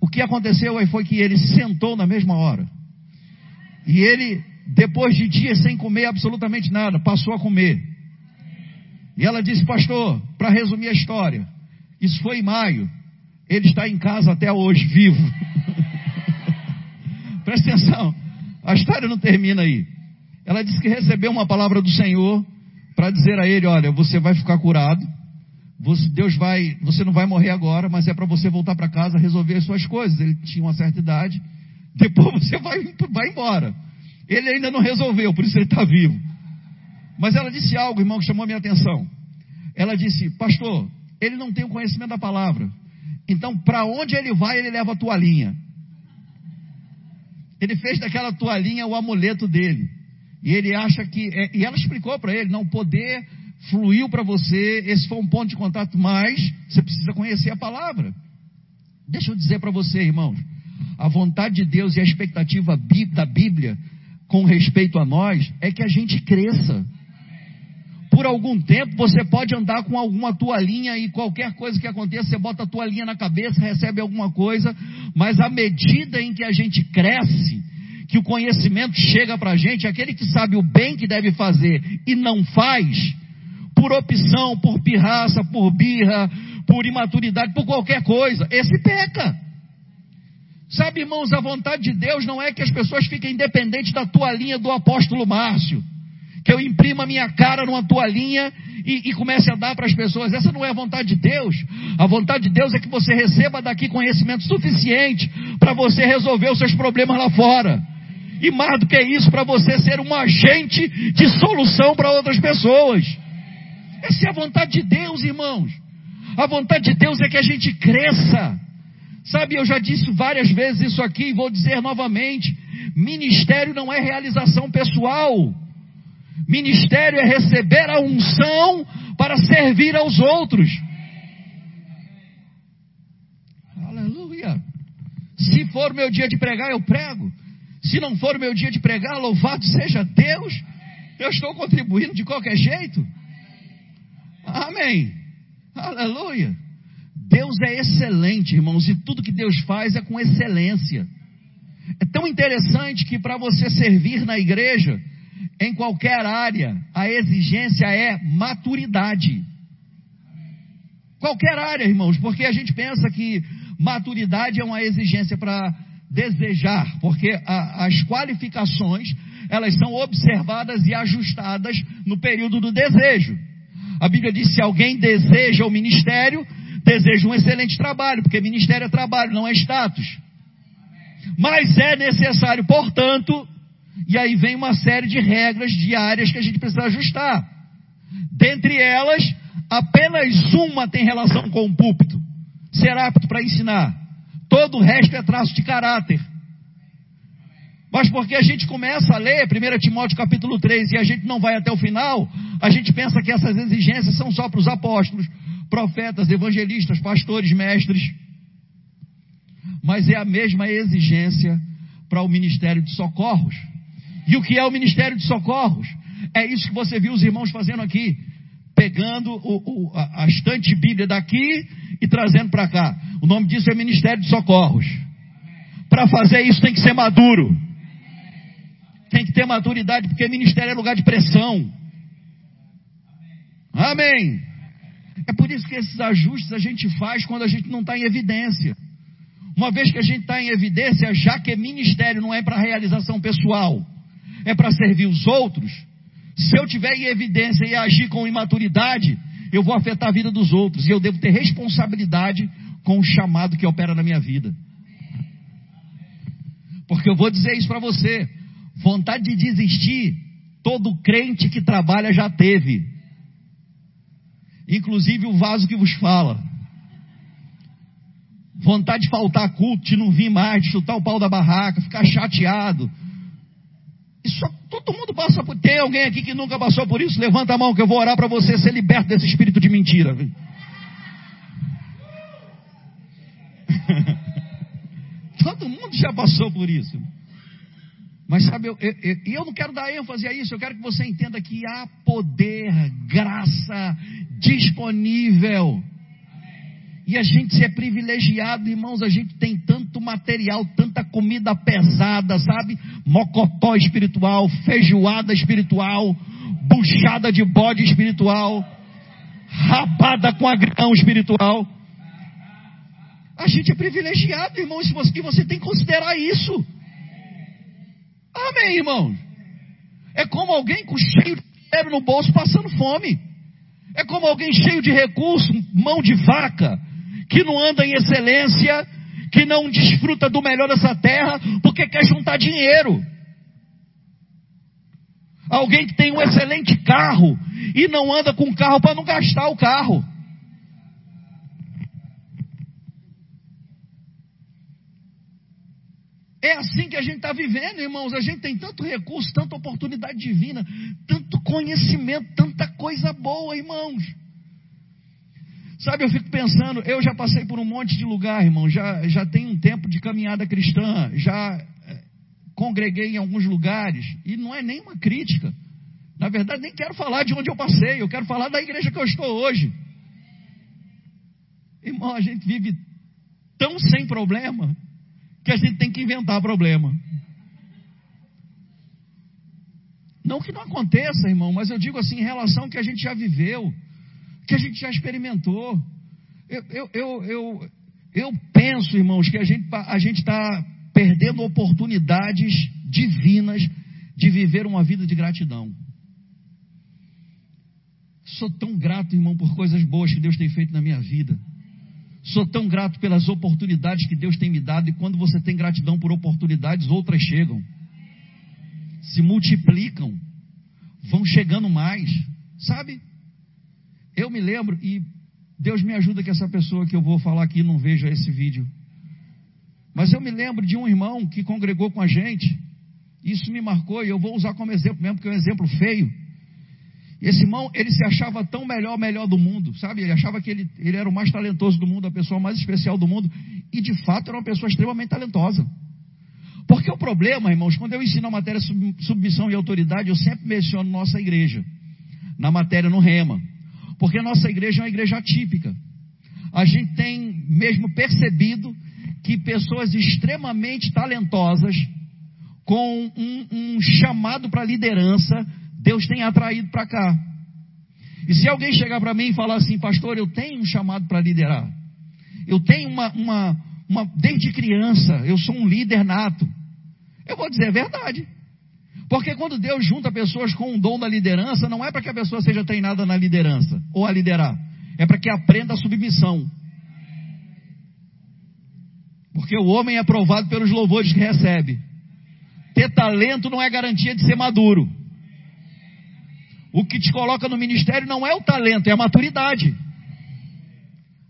o que aconteceu aí foi que ele sentou na mesma hora. E ele, depois de dias sem comer absolutamente nada, passou a comer. E ela disse, pastor, para resumir a história, isso foi em maio. Ele está em casa até hoje, vivo. *laughs* Presta atenção, a história não termina aí. Ela disse que recebeu uma palavra do Senhor para dizer a ele: Olha, você vai ficar curado. Você, Deus vai, você não vai morrer agora, mas é para você voltar para casa resolver as suas coisas. Ele tinha uma certa idade. *laughs* Depois você vai, vai embora. Ele ainda não resolveu, por isso ele está vivo. Mas ela disse algo, irmão, que chamou a minha atenção. Ela disse, pastor, ele não tem o conhecimento da palavra. Então, para onde ele vai, ele leva a toalhinha. Ele fez daquela toalhinha o amuleto dele. E ele acha que. É, e ela explicou para ele: não, poder fluiu para você, esse foi um ponto de contato, mas você precisa conhecer a palavra. Deixa eu dizer para você, irmãos: a vontade de Deus e a expectativa da Bíblia com respeito a nós é que a gente cresça por algum tempo você pode andar com alguma toalhinha e qualquer coisa que aconteça, você bota a toalhinha na cabeça, recebe alguma coisa, mas à medida em que a gente cresce, que o conhecimento chega para a gente, aquele que sabe o bem que deve fazer e não faz, por opção, por pirraça, por birra, por imaturidade, por qualquer coisa, esse peca. Sabe, irmãos, a vontade de Deus não é que as pessoas fiquem dependentes da toalhinha do apóstolo Márcio que eu imprima minha cara numa toalhinha e, e comece a dar para as pessoas. Essa não é a vontade de Deus. A vontade de Deus é que você receba daqui conhecimento suficiente para você resolver os seus problemas lá fora. E mais do que isso, para você ser um agente de solução para outras pessoas. Essa é a vontade de Deus, irmãos. A vontade de Deus é que a gente cresça. Sabe, eu já disse várias vezes isso aqui e vou dizer novamente: ministério não é realização pessoal. Ministério é receber a unção para servir aos outros. Aleluia. Se for meu dia de pregar, eu prego. Se não for meu dia de pregar, louvado seja Deus. Eu estou contribuindo de qualquer jeito. Amém. Aleluia. Deus é excelente, irmãos, e tudo que Deus faz é com excelência. É tão interessante que para você servir na igreja, em qualquer área, a exigência é maturidade. Qualquer área, irmãos, porque a gente pensa que maturidade é uma exigência para desejar, porque a, as qualificações elas são observadas e ajustadas no período do desejo. A Bíblia diz: se alguém deseja o ministério, deseja um excelente trabalho, porque ministério é trabalho, não é status. Mas é necessário, portanto, e aí vem uma série de regras diárias que a gente precisa ajustar. Dentre elas, apenas uma tem relação com o púlpito: ser apto para ensinar. Todo o resto é traço de caráter. Mas porque a gente começa a ler 1 Timóteo capítulo 3 e a gente não vai até o final, a gente pensa que essas exigências são só para os apóstolos, profetas, evangelistas, pastores, mestres. Mas é a mesma exigência para o ministério de socorros. E o que é o ministério de socorros? É isso que você viu os irmãos fazendo aqui. Pegando o, o, a, a estante Bíblia daqui e trazendo para cá. O nome disso é Ministério de Socorros. Para fazer isso tem que ser maduro. Tem que ter maturidade, porque ministério é lugar de pressão. Amém. É por isso que esses ajustes a gente faz quando a gente não está em evidência. Uma vez que a gente está em evidência, já que ministério não é para realização pessoal, é para servir os outros, se eu tiver em evidência e agir com imaturidade, eu vou afetar a vida dos outros. E eu devo ter responsabilidade com o chamado que opera na minha vida. Porque eu vou dizer isso para você: vontade de desistir, todo crente que trabalha já teve, inclusive o vaso que vos fala. Vontade de faltar culto, de não vir mais, de chutar o pau da barraca, ficar chateado, isso todo mundo passa por. Tem alguém aqui que nunca passou por isso? Levanta a mão que eu vou orar para você ser liberto desse espírito de mentira. *laughs* todo mundo já passou por isso. Mas sabe, eu, eu, eu, não quero dar ênfase a isso, eu quero que você entenda que há poder, graça disponível e a gente é privilegiado, irmãos, a gente tem tanto material, tanta comida pesada, sabe? Mocotó espiritual, feijoada espiritual, buchada de bode espiritual, rabada com agrião espiritual. A gente é privilegiado, irmãos, e você tem que considerar isso. Amém, irmão? É como alguém com cheio de dinheiro no bolso passando fome. É como alguém cheio de recursos, mão de vaca, que não anda em excelência, que não desfruta do melhor dessa terra, porque quer juntar dinheiro. Alguém que tem um excelente carro e não anda com o carro para não gastar o carro. É assim que a gente está vivendo, irmãos. A gente tem tanto recurso, tanta oportunidade divina, tanto conhecimento, tanta coisa boa, irmãos. Sabe, eu fico pensando, eu já passei por um monte de lugar, irmão, já, já tenho um tempo de caminhada cristã, já é, congreguei em alguns lugares, e não é nenhuma crítica. Na verdade, nem quero falar de onde eu passei, eu quero falar da igreja que eu estou hoje. Irmão, a gente vive tão sem problema que a gente tem que inventar problema. Não que não aconteça, irmão, mas eu digo assim, em relação ao que a gente já viveu que a gente já experimentou. Eu, eu, eu, eu, eu penso, irmãos, que a gente a está perdendo oportunidades divinas de viver uma vida de gratidão. Sou tão grato, irmão, por coisas boas que Deus tem feito na minha vida. Sou tão grato pelas oportunidades que Deus tem me dado, e quando você tem gratidão por oportunidades, outras chegam, se multiplicam, vão chegando mais, sabe? Eu me lembro, e Deus me ajuda que essa pessoa que eu vou falar aqui não veja esse vídeo. Mas eu me lembro de um irmão que congregou com a gente. Isso me marcou e eu vou usar como exemplo mesmo, porque é um exemplo feio. Esse irmão, ele se achava tão melhor, melhor do mundo, sabe? Ele achava que ele, ele era o mais talentoso do mundo, a pessoa mais especial do mundo. E de fato era uma pessoa extremamente talentosa. Porque o problema, irmãos, quando eu ensino a matéria submissão e autoridade, eu sempre menciono nossa igreja. Na matéria no rema. Porque a nossa igreja é uma igreja atípica. A gente tem mesmo percebido que pessoas extremamente talentosas, com um, um chamado para liderança, Deus tem atraído para cá. E se alguém chegar para mim e falar assim, pastor, eu tenho um chamado para liderar, eu tenho uma, uma, uma, desde criança, eu sou um líder nato. Eu vou dizer a verdade. Porque quando Deus junta pessoas com um dom da liderança, não é para que a pessoa seja treinada na liderança ou a liderar. É para que aprenda a submissão. Porque o homem é provado pelos louvores que recebe. Ter talento não é garantia de ser maduro. O que te coloca no ministério não é o talento, é a maturidade.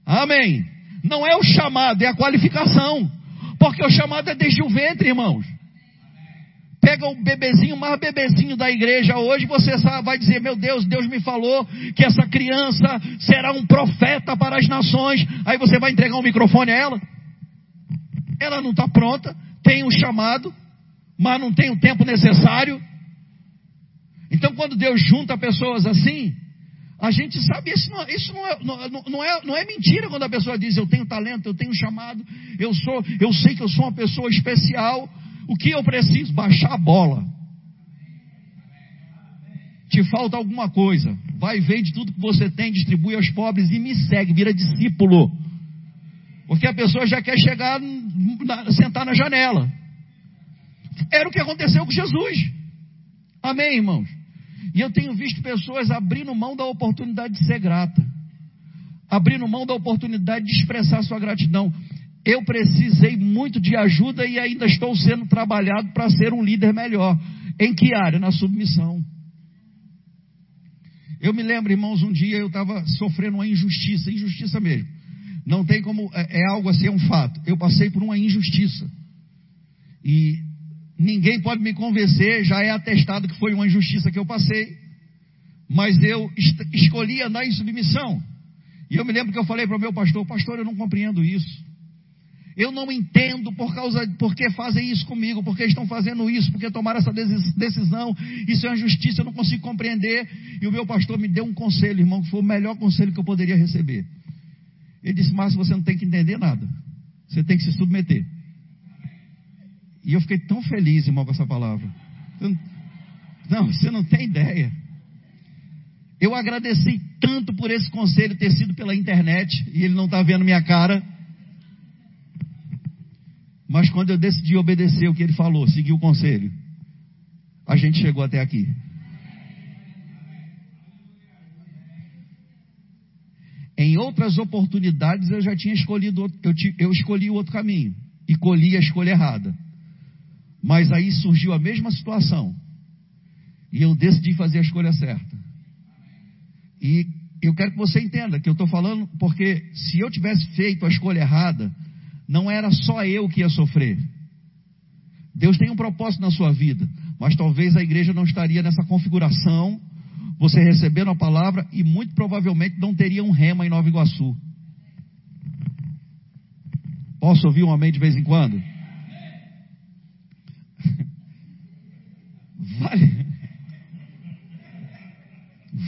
Amém. Não é o chamado, é a qualificação. Porque o chamado é desde o ventre, irmãos. Pega o bebezinho, mais bebezinho da igreja hoje, você vai dizer: Meu Deus, Deus me falou que essa criança será um profeta para as nações. Aí você vai entregar um microfone a ela? Ela não está pronta, tem um chamado, mas não tem o tempo necessário. Então, quando Deus junta pessoas assim, a gente sabe, isso, não, isso não, é, não, não, é, não é mentira quando a pessoa diz, eu tenho talento, eu tenho chamado, eu sou, eu sei que eu sou uma pessoa especial. O que eu preciso? Baixar a bola. Te falta alguma coisa. Vai, vende tudo que você tem, distribui aos pobres e me segue, vira discípulo. Porque a pessoa já quer chegar, sentar na janela. Era o que aconteceu com Jesus. Amém, irmãos? E eu tenho visto pessoas abrindo mão da oportunidade de ser grata, abrindo mão da oportunidade de expressar sua gratidão. Eu precisei muito de ajuda e ainda estou sendo trabalhado para ser um líder melhor. Em que área? Na submissão. Eu me lembro, irmãos, um dia eu estava sofrendo uma injustiça, injustiça mesmo. Não tem como, é, é algo assim, é um fato. Eu passei por uma injustiça. E Ninguém pode me convencer, já é atestado que foi uma injustiça que eu passei. Mas eu escolhi andar em submissão. E eu me lembro que eu falei para o meu pastor, pastor, eu não compreendo isso. Eu não entendo por causa por que fazem isso comigo, por que estão fazendo isso, porque tomaram essa decisão. Isso é uma justiça, eu não consigo compreender. E o meu pastor me deu um conselho, irmão, que foi o melhor conselho que eu poderia receber. Ele disse: Márcio, você não tem que entender nada. Você tem que se submeter. E eu fiquei tão feliz, irmão, com essa palavra. Não, você não tem ideia. Eu agradeci tanto por esse conselho ter sido pela internet e ele não está vendo minha cara. Mas quando eu decidi obedecer o que ele falou, seguir o conselho, a gente chegou até aqui. Em outras oportunidades eu já tinha escolhido, eu, eu escolhi o outro caminho e colhi a escolha errada. Mas aí surgiu a mesma situação. E eu decidi fazer a escolha certa. E eu quero que você entenda que eu estou falando porque se eu tivesse feito a escolha errada, não era só eu que ia sofrer. Deus tem um propósito na sua vida, mas talvez a igreja não estaria nessa configuração, você recebendo a palavra e muito provavelmente não teria um rema em Nova Iguaçu. Posso ouvir um amém de vez em quando? Vale,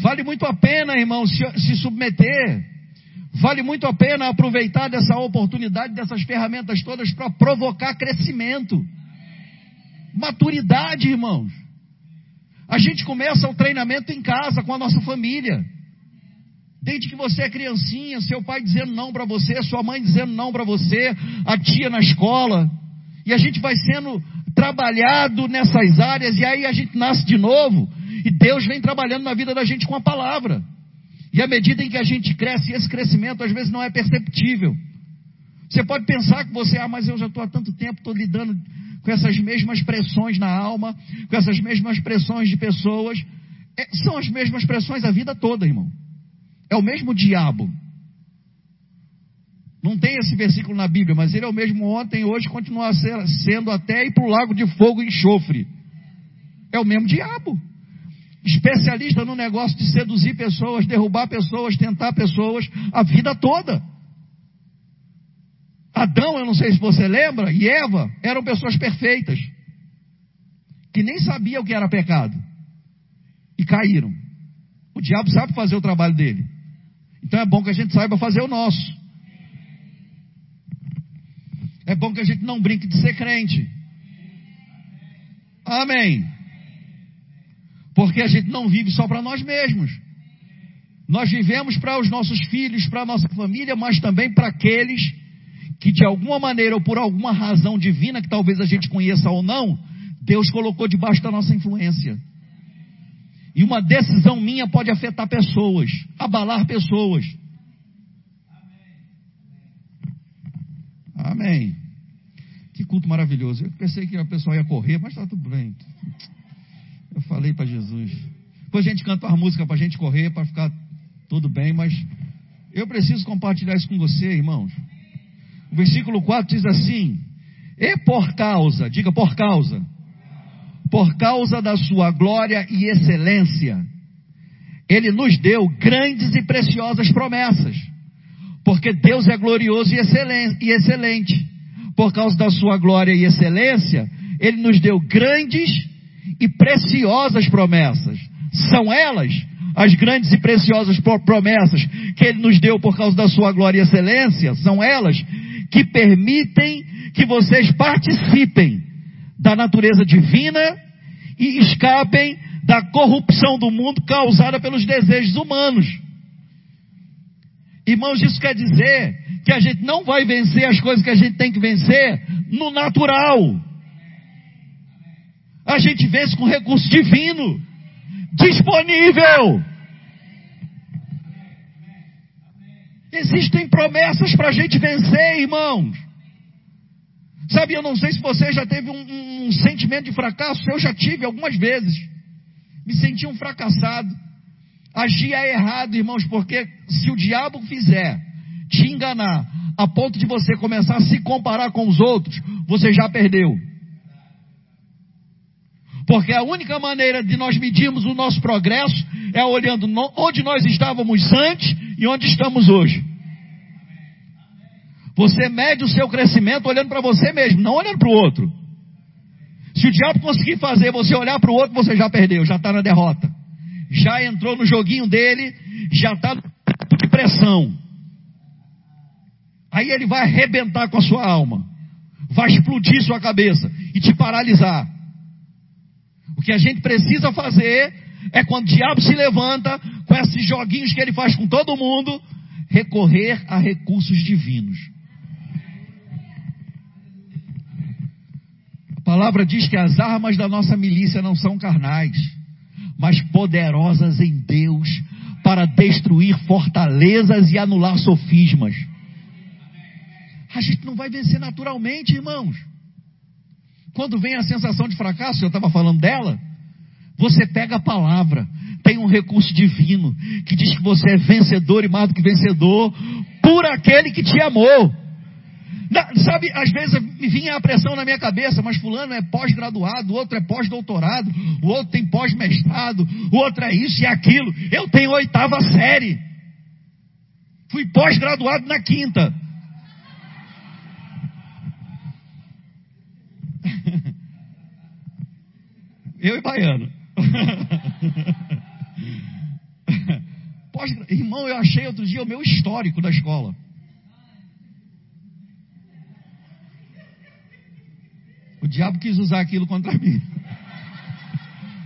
vale muito a pena, irmão, se, se submeter. Vale muito a pena aproveitar dessa oportunidade, dessas ferramentas todas para provocar crescimento. Maturidade, irmãos. A gente começa o treinamento em casa com a nossa família. Desde que você é criancinha, seu pai dizendo não para você, sua mãe dizendo não para você, a tia na escola. E a gente vai sendo trabalhado nessas áreas e aí a gente nasce de novo e Deus vem trabalhando na vida da gente com a palavra. E à medida em que a gente cresce, esse crescimento às vezes não é perceptível. Você pode pensar que você, ah, mas eu já estou há tanto tempo, estou lidando com essas mesmas pressões na alma, com essas mesmas pressões de pessoas. É, são as mesmas pressões a vida toda, irmão. É o mesmo diabo. Não tem esse versículo na Bíblia, mas ele é o mesmo ontem, hoje continua sendo até ir para o lago de fogo e enxofre. É o mesmo diabo. Especialista no negócio de seduzir pessoas, derrubar pessoas, tentar pessoas a vida toda. Adão, eu não sei se você lembra, e Eva eram pessoas perfeitas, que nem sabiam o que era pecado, e caíram. O diabo sabe fazer o trabalho dele. Então é bom que a gente saiba fazer o nosso. É bom que a gente não brinque de ser crente. Amém. Porque a gente não vive só para nós mesmos. Nós vivemos para os nossos filhos, para a nossa família, mas também para aqueles que de alguma maneira ou por alguma razão divina que talvez a gente conheça ou não, Deus colocou debaixo da nossa influência. E uma decisão minha pode afetar pessoas, abalar pessoas. Amém. Que culto maravilhoso. Eu pensei que a pessoa ia correr, mas está tudo bem. Eu falei para Jesus. Depois a gente canta uma música para a gente correr, para ficar tudo bem, mas eu preciso compartilhar isso com você, irmãos. O versículo 4 diz assim: E por causa, diga por causa, por causa da sua glória e excelência, ele nos deu grandes e preciosas promessas. Porque Deus é glorioso e excelente. Por causa da sua glória e excelência, ele nos deu grandes e preciosas promessas. São elas as grandes e preciosas promessas que ele nos deu por causa da sua glória e excelência, são elas que permitem que vocês participem da natureza divina e escapem da corrupção do mundo causada pelos desejos humanos. Irmãos, isso quer dizer que a gente não vai vencer as coisas que a gente tem que vencer no natural. A gente vence com recurso divino, disponível. Existem promessas para a gente vencer, irmãos. Sabe, eu não sei se você já teve um, um, sentimento de fracasso, eu já tive algumas vezes. Me senti um fracassado. Agia errado, irmãos, porque se o diabo fizer te enganar a ponto de você começar a se comparar com os outros, você já perdeu. Porque a única maneira de nós medirmos o nosso progresso é olhando onde nós estávamos antes e onde estamos hoje. Você mede o seu crescimento olhando para você mesmo, não olhando para o outro. Se o diabo conseguir fazer você olhar para o outro, você já perdeu, já está na derrota. Já entrou no joguinho dele, já está de pressão. Aí ele vai arrebentar com a sua alma, vai explodir sua cabeça e te paralisar. O que a gente precisa fazer é quando o diabo se levanta com esses joguinhos que ele faz com todo mundo, recorrer a recursos divinos. A palavra diz que as armas da nossa milícia não são carnais, mas poderosas em Deus para destruir fortalezas e anular sofismas. A gente não vai vencer naturalmente, irmãos. Quando vem a sensação de fracasso, eu estava falando dela, você pega a palavra, tem um recurso divino que diz que você é vencedor e mais do que vencedor por aquele que te amou. sabe, às vezes me vinha a pressão na minha cabeça, mas fulano é pós-graduado, o outro é pós-doutorado, o outro tem pós-mestrado, o outro é isso e aquilo. Eu tenho oitava série. Fui pós-graduado na quinta. Eu e Baiano. *laughs* Irmão, eu achei outro dia o meu histórico da escola. O diabo quis usar aquilo contra mim.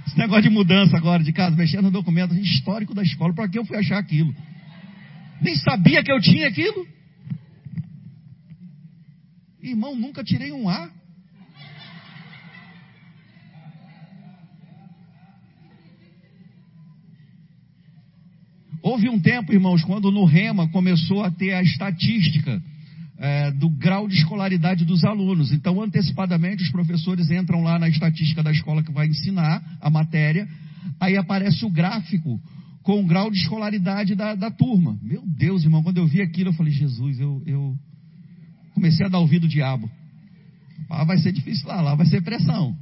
Esse negócio de mudança agora de casa, mexendo no documento histórico da escola, para que eu fui achar aquilo? Nem sabia que eu tinha aquilo. Irmão, nunca tirei um A. Houve um tempo, irmãos, quando no Rema começou a ter a estatística é, do grau de escolaridade dos alunos. Então, antecipadamente, os professores entram lá na estatística da escola que vai ensinar a matéria, aí aparece o gráfico com o grau de escolaridade da, da turma. Meu Deus, irmão, quando eu vi aquilo, eu falei, Jesus, eu, eu comecei a dar ouvido do diabo. Ah, vai ser difícil lá, lá vai ser pressão.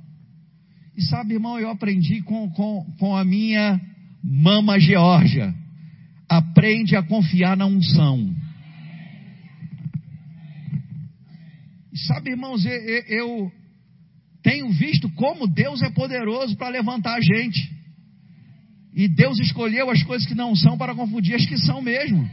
E sabe, irmão, eu aprendi com, com, com a minha mama Geórgia. Aprende a confiar na unção. Sabe, irmãos, eu, eu tenho visto como Deus é poderoso para levantar a gente. E Deus escolheu as coisas que não são para confundir as que são mesmo.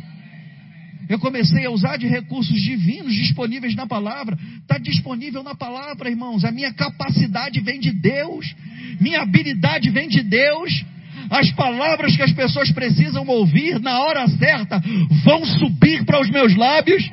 Eu comecei a usar de recursos divinos disponíveis na palavra. Está disponível na palavra, irmãos. A minha capacidade vem de Deus. Minha habilidade vem de Deus as palavras que as pessoas precisam ouvir na hora certa vão subir para os meus lábios.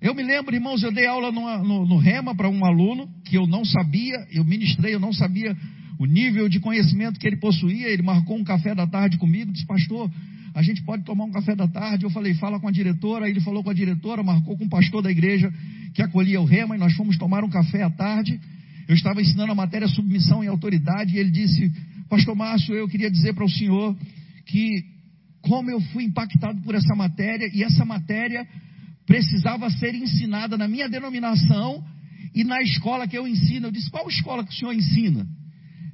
Eu me lembro, irmãos, eu dei aula no, no, no Rema para um aluno que eu não sabia, eu ministrei, eu não sabia o nível de conhecimento que ele possuía. Ele marcou um café da tarde comigo, disse, pastor, a gente pode tomar um café da tarde. Eu falei, fala com a diretora. Ele falou com a diretora, marcou com o pastor da igreja que acolhia o rema e nós fomos tomar um café à tarde. Eu estava ensinando a matéria submissão e autoridade e ele disse, pastor Márcio, eu queria dizer para o senhor que como eu fui impactado por essa matéria e essa matéria precisava ser ensinada na minha denominação e na escola que eu ensino. Eu disse, qual escola que o senhor ensina?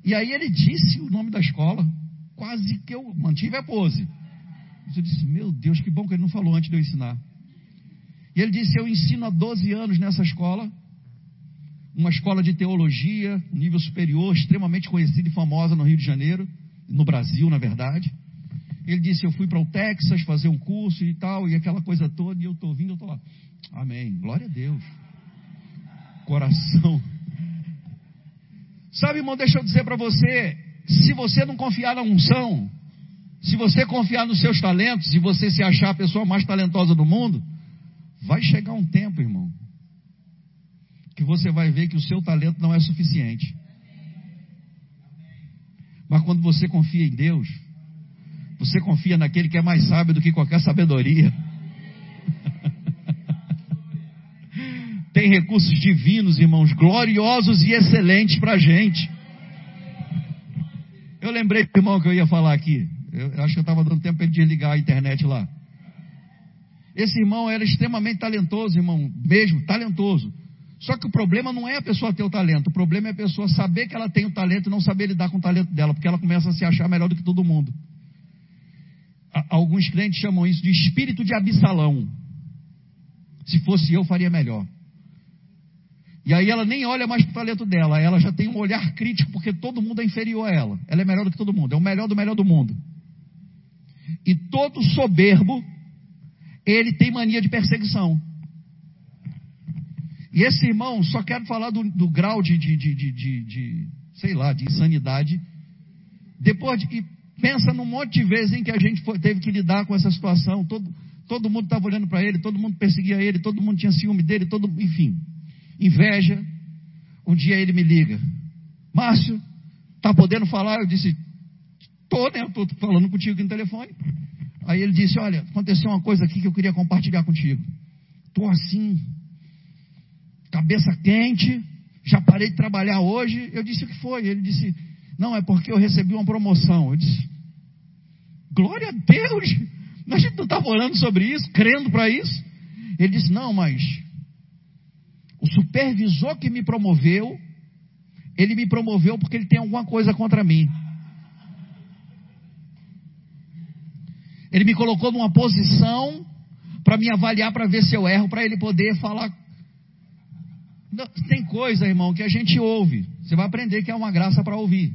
E aí ele disse o nome da escola, quase que eu mantive a pose. Eu disse, meu Deus, que bom que ele não falou antes de eu ensinar. E ele disse, eu ensino há 12 anos nessa escola, uma escola de teologia, nível superior, extremamente conhecida e famosa no Rio de Janeiro, no Brasil, na verdade. Ele disse: Eu fui para o Texas fazer um curso e tal, e aquela coisa toda, e eu estou vindo, eu estou lá. Amém. Glória a Deus. Coração. Sabe, irmão, deixa eu dizer para você: se você não confiar na unção, se você confiar nos seus talentos, se você se achar a pessoa mais talentosa do mundo, vai chegar um tempo, irmão, que você vai ver que o seu talento não é suficiente. Mas quando você confia em Deus, você confia naquele que é mais sábio do que qualquer sabedoria. *laughs* Tem recursos divinos, irmãos, gloriosos e excelentes para a gente. Eu lembrei, irmão, que eu ia falar aqui. Eu, acho que eu estava dando tempo para ele desligar a internet lá. Esse irmão era extremamente talentoso, irmão, mesmo, talentoso. Só que o problema não é a pessoa ter o talento, o problema é a pessoa saber que ela tem o talento e não saber lidar com o talento dela, porque ela começa a se achar melhor do que todo mundo alguns crentes chamam isso de espírito de Absalão. Se fosse eu, faria melhor. E aí ela nem olha mais para o talento dela, ela já tem um olhar crítico, porque todo mundo é inferior a ela. Ela é melhor do que todo mundo, é o melhor do melhor do mundo. E todo soberbo, ele tem mania de perseguição. E esse irmão, só quero falar do, do grau de, de, de, de, sei lá, de insanidade. Depois de, Pensa num monte de vezes em que a gente foi, teve que lidar com essa situação. Todo, todo mundo estava olhando para ele, todo mundo perseguia ele, todo mundo tinha ciúme dele, todo, enfim, inveja. Um dia ele me liga, Márcio, tá podendo falar? Eu disse, tô, né? Estou falando contigo aqui no telefone. Aí ele disse, olha, aconteceu uma coisa aqui que eu queria compartilhar contigo. Estou assim, cabeça quente, já parei de trabalhar hoje. Eu disse o que foi. Ele disse, não, é porque eu recebi uma promoção. Eu disse, glória a Deus! A gente não estava orando sobre isso, crendo para isso. Ele disse, não, mas o supervisor que me promoveu, ele me promoveu porque ele tem alguma coisa contra mim. Ele me colocou numa posição para me avaliar, para ver se eu erro, para ele poder falar. Tem coisa, irmão, que a gente ouve. Você vai aprender que é uma graça para ouvir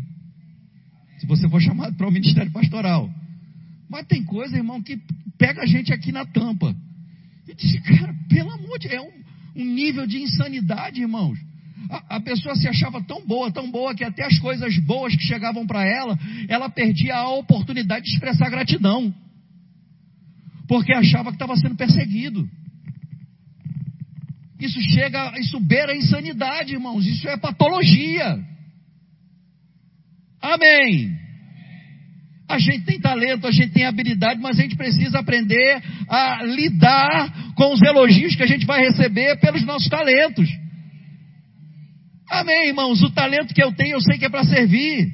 se você for chamado para o ministério pastoral. Mas tem coisa, irmão, que pega a gente aqui na tampa. E diz, cara, pelo amor de Deus, é um, um nível de insanidade, irmãos. A, a, pessoa se achava tão boa, tão boa, que até as coisas boas que chegavam para ela, ela perdia a oportunidade de expressar gratidão. Porque achava que estava sendo perseguido. Isso chega, isso beira a insanidade, irmãos. Isso é patologia. Amém. A gente tem talento, a gente tem habilidade, mas a gente precisa aprender a lidar com os elogios que a gente vai receber pelos nossos talentos. Amém, irmãos? O talento que eu tenho, eu sei que é para servir.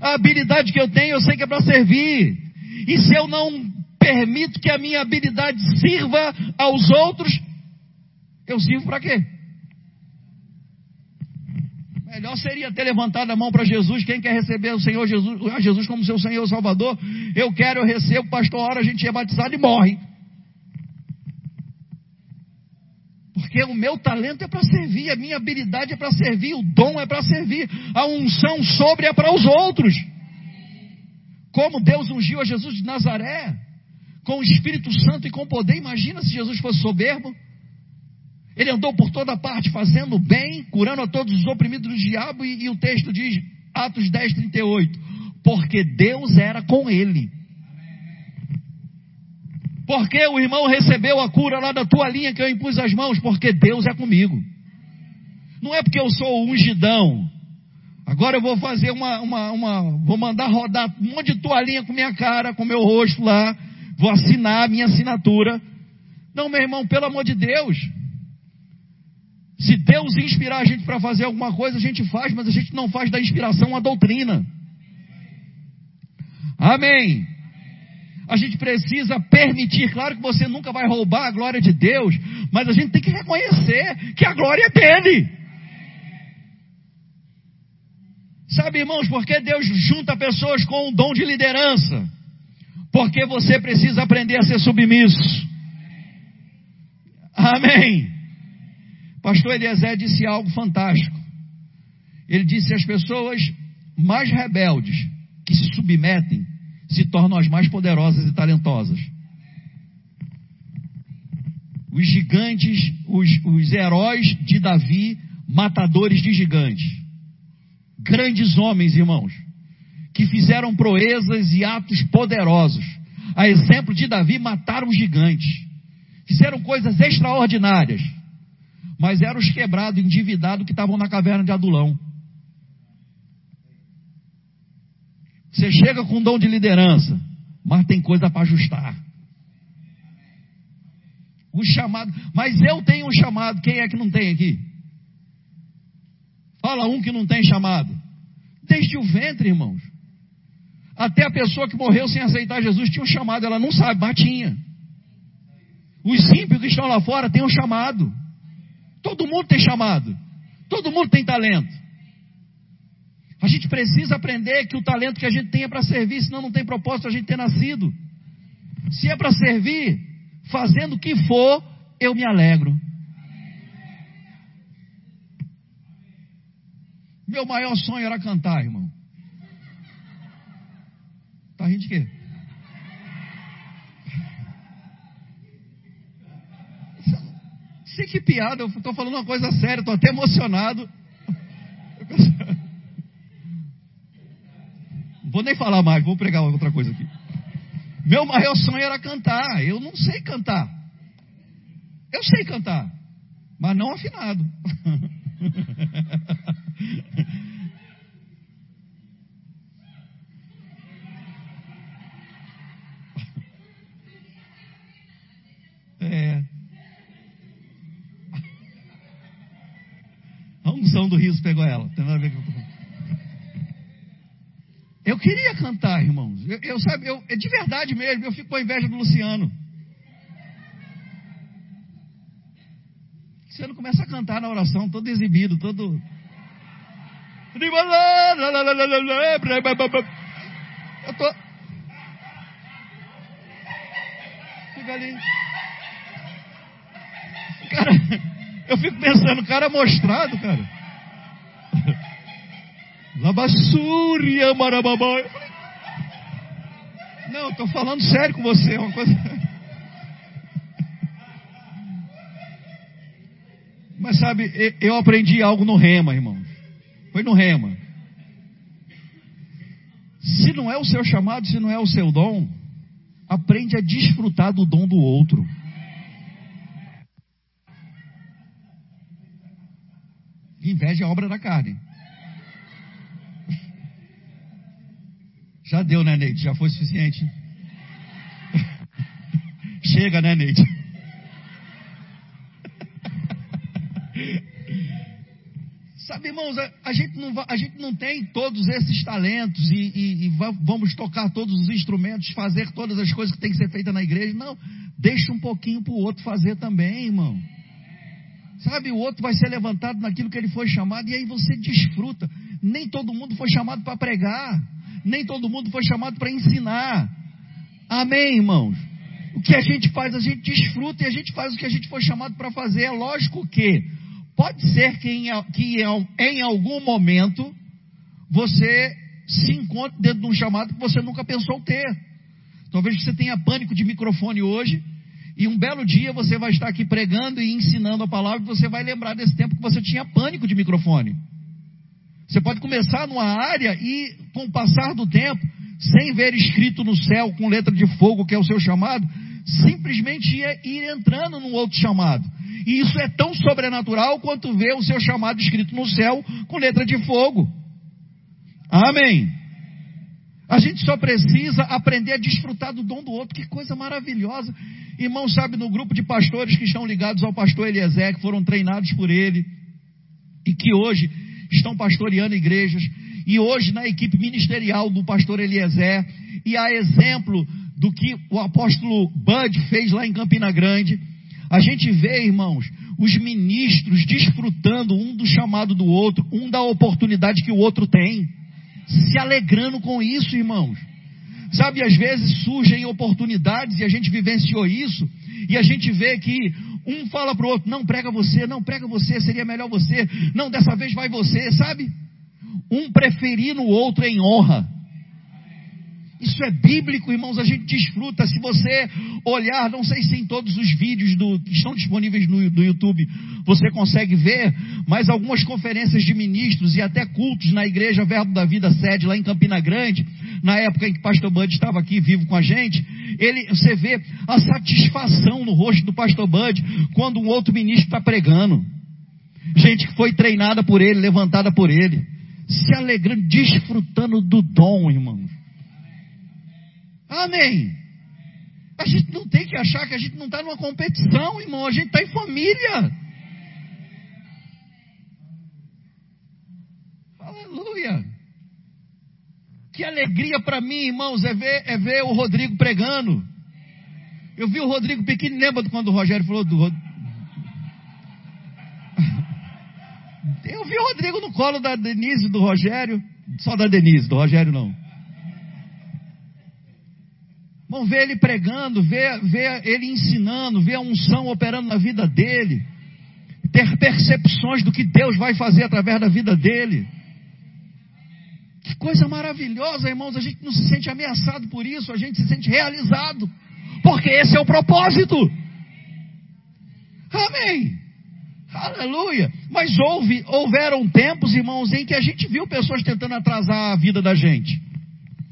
A habilidade que eu tenho, eu sei que é para servir. E se eu não permito que a minha habilidade sirva aos outros, eu sirvo para quê? Melhor seria ter levantado a mão para Jesus. Quem quer receber o Senhor Jesus, a Jesus como seu Senhor Salvador? Eu quero, eu recebo, pastor, hora a gente é batizado e morre. Porque o meu talento é para servir, a minha habilidade é para servir, o dom é para servir, a unção sobre é para os outros. Como Deus ungiu a Jesus de Nazaré, com o Espírito Santo e com poder. Imagina se Jesus fosse soberbo. Ele andou por toda parte fazendo bem, curando a todos os oprimidos do diabo, e, e o texto diz, Atos 10, 38, porque Deus era com ele. Porque o irmão recebeu a cura lá da tua linha que eu impus as mãos? Porque Deus é comigo. Não é porque eu sou ungidão. Agora eu vou fazer uma, uma, uma, vou mandar rodar um monte de toalhinha com minha cara, com meu rosto lá, vou assinar a minha assinatura. Não, meu irmão, pelo amor de Deus. Se Deus inspirar a gente para fazer alguma coisa, a gente faz, mas a gente não faz da inspiração uma doutrina. Amém. A gente precisa permitir, claro que você nunca vai roubar a glória de Deus, mas a gente tem que reconhecer que a glória é dele. Sabe, irmãos, por que Deus junta pessoas com o dom de liderança? Porque você precisa aprender a ser submisso. Amém. Pastor Eliezer disse algo fantástico. Ele disse: as pessoas mais rebeldes que se submetem se tornam as mais poderosas e talentosas. Os gigantes, os, os heróis de Davi, matadores de gigantes. Grandes homens, irmãos, que fizeram proezas e atos poderosos. A exemplo de Davi, mataram gigantes. Fizeram coisas extraordinárias mas eram os quebrados, endividados que estavam na caverna de Adulão. Você chega com dom de liderança, mas tem coisa para ajustar. O chamado, mas eu tenho um chamado, quem é que não tem aqui? Fala um que não tem chamado. Desde o ventre, irmãos. Até a pessoa que morreu sem aceitar Jesus tinha um chamado, ela não sabe, mas tinha. Os ímpios que estão lá fora têm um chamado. Todo mundo tem chamado. Todo mundo tem talento. A gente precisa aprender que o talento que a gente tem é para servir, senão não tem propósito a gente ter nascido. Se é para servir, fazendo o que for, eu me alegro. Meu maior sonho era cantar, irmão. Tá rindo de quê? Sei que piada, eu estou falando uma coisa séria, estou até emocionado. Vou nem falar mais, vou pregar outra coisa aqui. Meu maior sonho era cantar. Eu não sei cantar. Eu sei cantar, mas não afinado. *laughs* do riso pegou ela. Tem nada a ver com eu queria cantar, irmãos. Eu, eu sabe, eu, é de verdade mesmo, eu fico com inveja do Luciano. Luciano começa a cantar na oração, todo exibido, todo. Eu tô. Fica ali. Cara, *laughs* eu fico pensando, cara mostrado, cara. Labassúria, marababai. Não, estou falando sério com você. Uma coisa. Mas sabe, eu aprendi algo no rema, irmão. Foi no rema. Se não é o seu chamado, se não é o seu dom, aprende a desfrutar do dom do outro. Inveja é obra da carne. Já deu, né, Neide? Já foi suficiente? *laughs* Chega, né, Neide? *laughs* Sabe, irmãos, a, a, gente não, a gente não tem todos esses talentos e, e, e vamos tocar todos os instrumentos, fazer todas as coisas que tem que ser feitas na igreja. Não, deixa um pouquinho para o outro fazer também, irmão. Sabe, o outro vai ser levantado naquilo que ele foi chamado e aí você desfruta. Nem todo mundo foi chamado para pregar nem todo mundo foi chamado para ensinar. Amém, irmãos? O que a gente faz, a gente desfruta e a gente faz o que a gente foi chamado para fazer. É lógico que pode ser que em, que em algum momento você se encontre dentro de um chamado que você nunca pensou ter. Talvez você tenha pânico de microfone hoje e um belo dia você vai estar aqui pregando e ensinando a palavra e você vai lembrar desse tempo que você tinha pânico de microfone. Você pode começar numa área e, com o passar do tempo, sem ver escrito no céu com letra de fogo, que é o seu chamado, simplesmente ir entrando num outro chamado. E isso é tão sobrenatural quanto ver o seu chamado escrito no céu com letra de fogo. Amém. A gente só precisa aprender a desfrutar do dom do outro. Que coisa maravilhosa. Irmão, sabe, no grupo de pastores que estão ligados ao pastor Eliezer, que foram treinados por ele, e que hoje estão pastoreando igrejas, e hoje na equipe ministerial do pastor Eliezer, e a exemplo do que o apóstolo Bud fez lá em Campina Grande, a gente vê, irmãos, os ministros desfrutando um do chamado do outro, um da oportunidade que o outro tem, se alegrando com isso, irmãos. Sabe, às vezes surgem oportunidades e a gente vivenciou isso, e a gente vê que um fala para o outro: não prega você, não prega você, seria melhor você, não, dessa vez vai você, sabe? Um preferindo o outro em honra. Isso é bíblico, irmãos, a gente desfruta. Se você olhar, não sei se em todos os vídeos do, que estão disponíveis no, no YouTube você consegue ver, mas algumas conferências de ministros e até cultos na igreja Verbo da Vida sede lá em Campina Grande, na época em que pastor Bud estava aqui vivo com a gente, ele, você vê a satisfação no rosto do pastor Bud quando um outro ministro está pregando. Gente que foi treinada por ele, levantada por ele, se alegrando, desfrutando do dom, irmãos. Amém. A gente não tem que achar que a gente não está numa competição, irmão. A gente está em família. Aleluia. Que alegria para mim, irmãos, é ver, é ver o Rodrigo pregando. Eu vi o Rodrigo pequeno, lembra quando o Rogério falou do *laughs* Eu vi o Rodrigo no colo da Denise do Rogério, só da Denise, do Rogério não. Vamos ver ele pregando, ver, ver ele ensinando, ver a unção operando na vida dele, ter percepções do que Deus vai fazer através da vida dele. Coisa maravilhosa, irmãos. A gente não se sente ameaçado por isso, a gente se sente realizado, porque esse é o propósito. Amém. Aleluia. Mas houve, houveram tempos, irmãos, em que a gente viu pessoas tentando atrasar a vida da gente.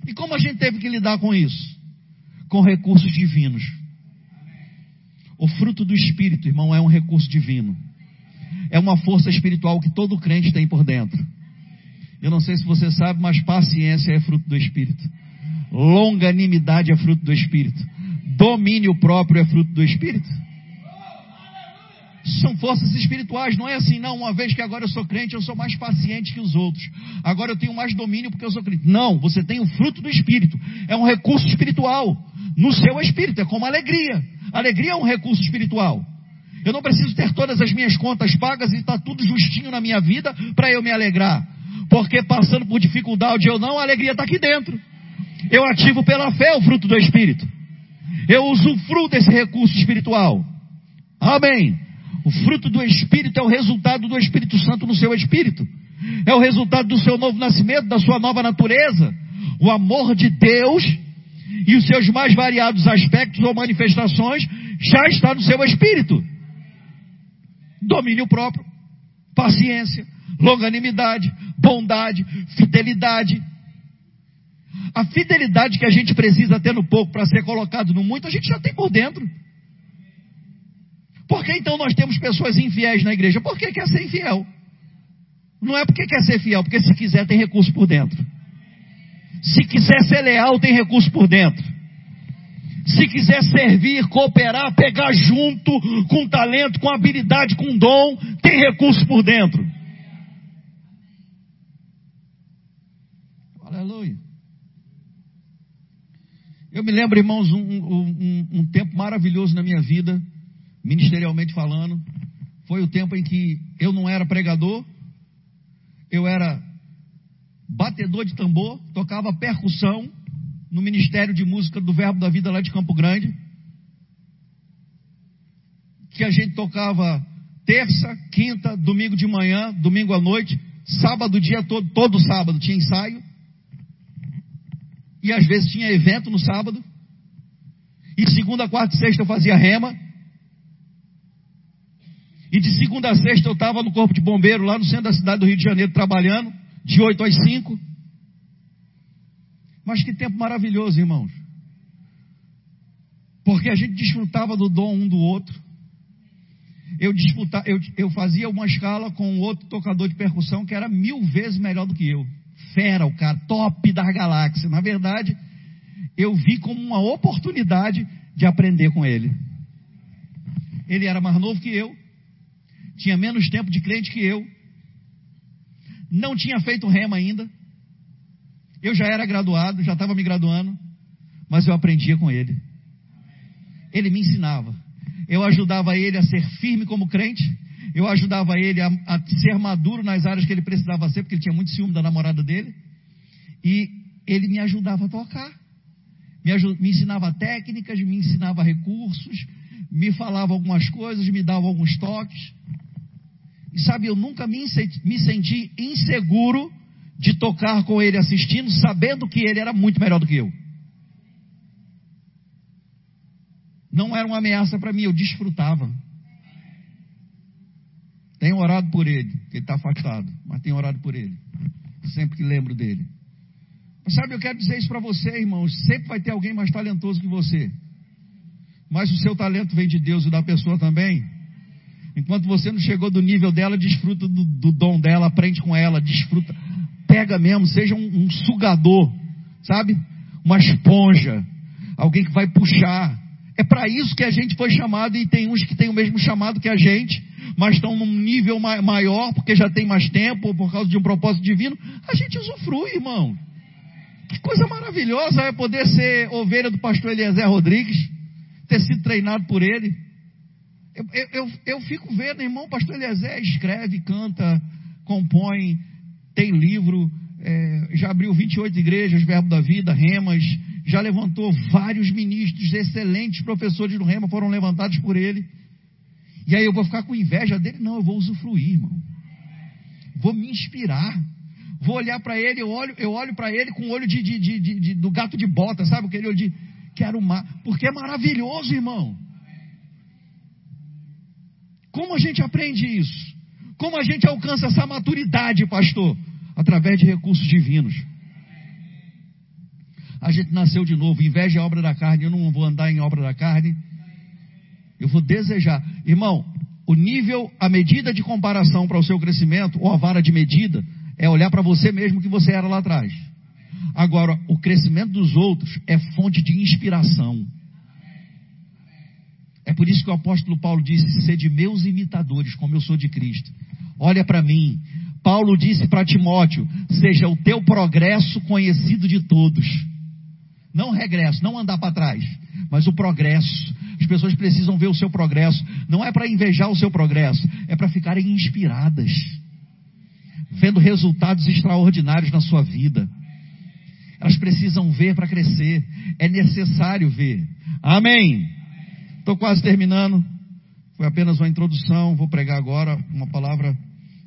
E como a gente teve que lidar com isso? com recursos divinos. O fruto do Espírito, irmão, é um recurso divino. É uma força espiritual que todo crente tem por dentro. Eu não sei se você sabe, mas paciência é fruto do Espírito. Longanimidade é fruto do Espírito. Domínio próprio é fruto do Espírito. São forças espirituais, não é assim, não. Uma vez que agora eu sou crente, eu sou mais paciente que os outros. Agora eu tenho mais domínio porque eu sou crente. Não, você tem o fruto do Espírito. É um recurso espiritual no seu espírito. É como alegria. Alegria é um recurso espiritual. Eu não preciso ter todas as minhas contas pagas e estar tá tudo justinho na minha vida para eu me alegrar. Porque passando por dificuldade ou não, a alegria está aqui dentro. Eu ativo pela fé o fruto do Espírito. Eu usufruo desse recurso espiritual. Amém. O fruto do Espírito é o resultado do Espírito Santo no seu espírito. É o resultado do seu novo nascimento, da sua nova natureza. O amor de Deus e os seus mais variados aspectos ou manifestações já está no seu espírito. Domínio próprio, paciência, longanimidade, bondade, fidelidade. A fidelidade que a gente precisa ter no pouco para ser colocado no muito, a gente já tem por dentro. Por que então nós temos pessoas infiéis na igreja? Porque quer ser infiel. Não é porque quer ser fiel, porque se quiser tem recurso por dentro. Se quiser ser leal, tem recurso por dentro. Se quiser servir, cooperar, pegar junto, com talento, com habilidade, com dom, tem recurso por dentro. Aleluia. Eu me lembro, irmãos, um, um, um tempo maravilhoso na minha vida ministerialmente falando, foi o tempo em que eu não era pregador, eu era batedor de tambor, tocava percussão no Ministério de Música do Verbo da Vida lá de Campo Grande. Que a gente tocava terça, quinta, domingo de manhã, domingo à noite, sábado o dia todo, todo sábado tinha ensaio. E às vezes tinha evento no sábado. E segunda, quarta e sexta eu fazia rema. E de segunda a sexta eu estava no corpo de bombeiro lá no centro da cidade do Rio de Janeiro trabalhando, de 8 às 5. Mas que tempo maravilhoso, irmãos. Porque a gente desfrutava do dom um do outro. Eu, disputa, eu, eu fazia uma escala com outro tocador de percussão que era mil vezes melhor do que eu. Fera, o cara, top da galáxia. Na verdade, eu vi como uma oportunidade de aprender com ele. Ele era mais novo que eu, tinha menos tempo de crente que eu, não tinha feito rema ainda. Eu já era graduado, já estava me graduando, mas eu aprendia com ele. Ele me ensinava. Eu ajudava ele a ser firme como crente. Eu ajudava ele a, a ser maduro nas áreas que ele precisava ser, porque ele tinha muito ciúme da namorada dele. E ele me ajudava a tocar. Me, ajud, me ensinava técnicas, me ensinava recursos, me falava algumas coisas, me dava alguns toques. E sabe, eu nunca me, me senti inseguro de tocar com ele assistindo, sabendo que ele era muito melhor do que eu. Não era uma ameaça para mim, eu desfrutava. Tenho orado por ele, que ele está afastado, mas tenho orado por ele. Sempre que lembro dele. Mas sabe, eu quero dizer isso para você, irmãos. Sempre vai ter alguém mais talentoso que você. Mas o seu talento vem de Deus e da pessoa também. Enquanto você não chegou do nível dela, desfruta do, do dom dela, aprende com ela, desfruta. Pega mesmo, seja um, um sugador, sabe? Uma esponja. Alguém que vai puxar. É para isso que a gente foi chamado e tem uns que têm o mesmo chamado que a gente, mas estão num nível maior porque já tem mais tempo ou por causa de um propósito divino. A gente usufrui, irmão. Que coisa maravilhosa é poder ser ovelha do pastor Eliezer Rodrigues, ter sido treinado por ele. Eu, eu, eu, eu fico vendo, irmão, o pastor Eliezer escreve, canta, compõe, tem livro, é, já abriu 28 igrejas, Verbo da Vida, Remas, já levantou vários ministros, excelentes professores do Rema foram levantados por ele. E aí eu vou ficar com inveja dele? Não, eu vou usufruir, irmão. Vou me inspirar. Vou olhar para ele, eu olho, eu olho para ele com o olho de, de, de, de, do gato de bota, sabe? Aquele olho de quero mais. Porque é maravilhoso, irmão. Como a gente aprende isso? Como a gente alcança essa maturidade, pastor? Através de recursos divinos. A gente nasceu de novo. Inveja é obra da carne. Eu não vou andar em obra da carne. Eu vou desejar. Irmão, o nível, a medida de comparação para o seu crescimento, ou a vara de medida, é olhar para você mesmo que você era lá atrás. Agora, o crescimento dos outros é fonte de inspiração. É por isso que o apóstolo Paulo disse: sede meus imitadores, como eu sou de Cristo. Olha para mim. Paulo disse para Timóteo: seja o teu progresso conhecido de todos. Não regresso, não andar para trás, mas o progresso. As pessoas precisam ver o seu progresso. Não é para invejar o seu progresso, é para ficarem inspiradas, vendo resultados extraordinários na sua vida. Elas precisam ver para crescer. É necessário ver. Amém. Estou quase terminando. Foi apenas uma introdução. Vou pregar agora uma palavra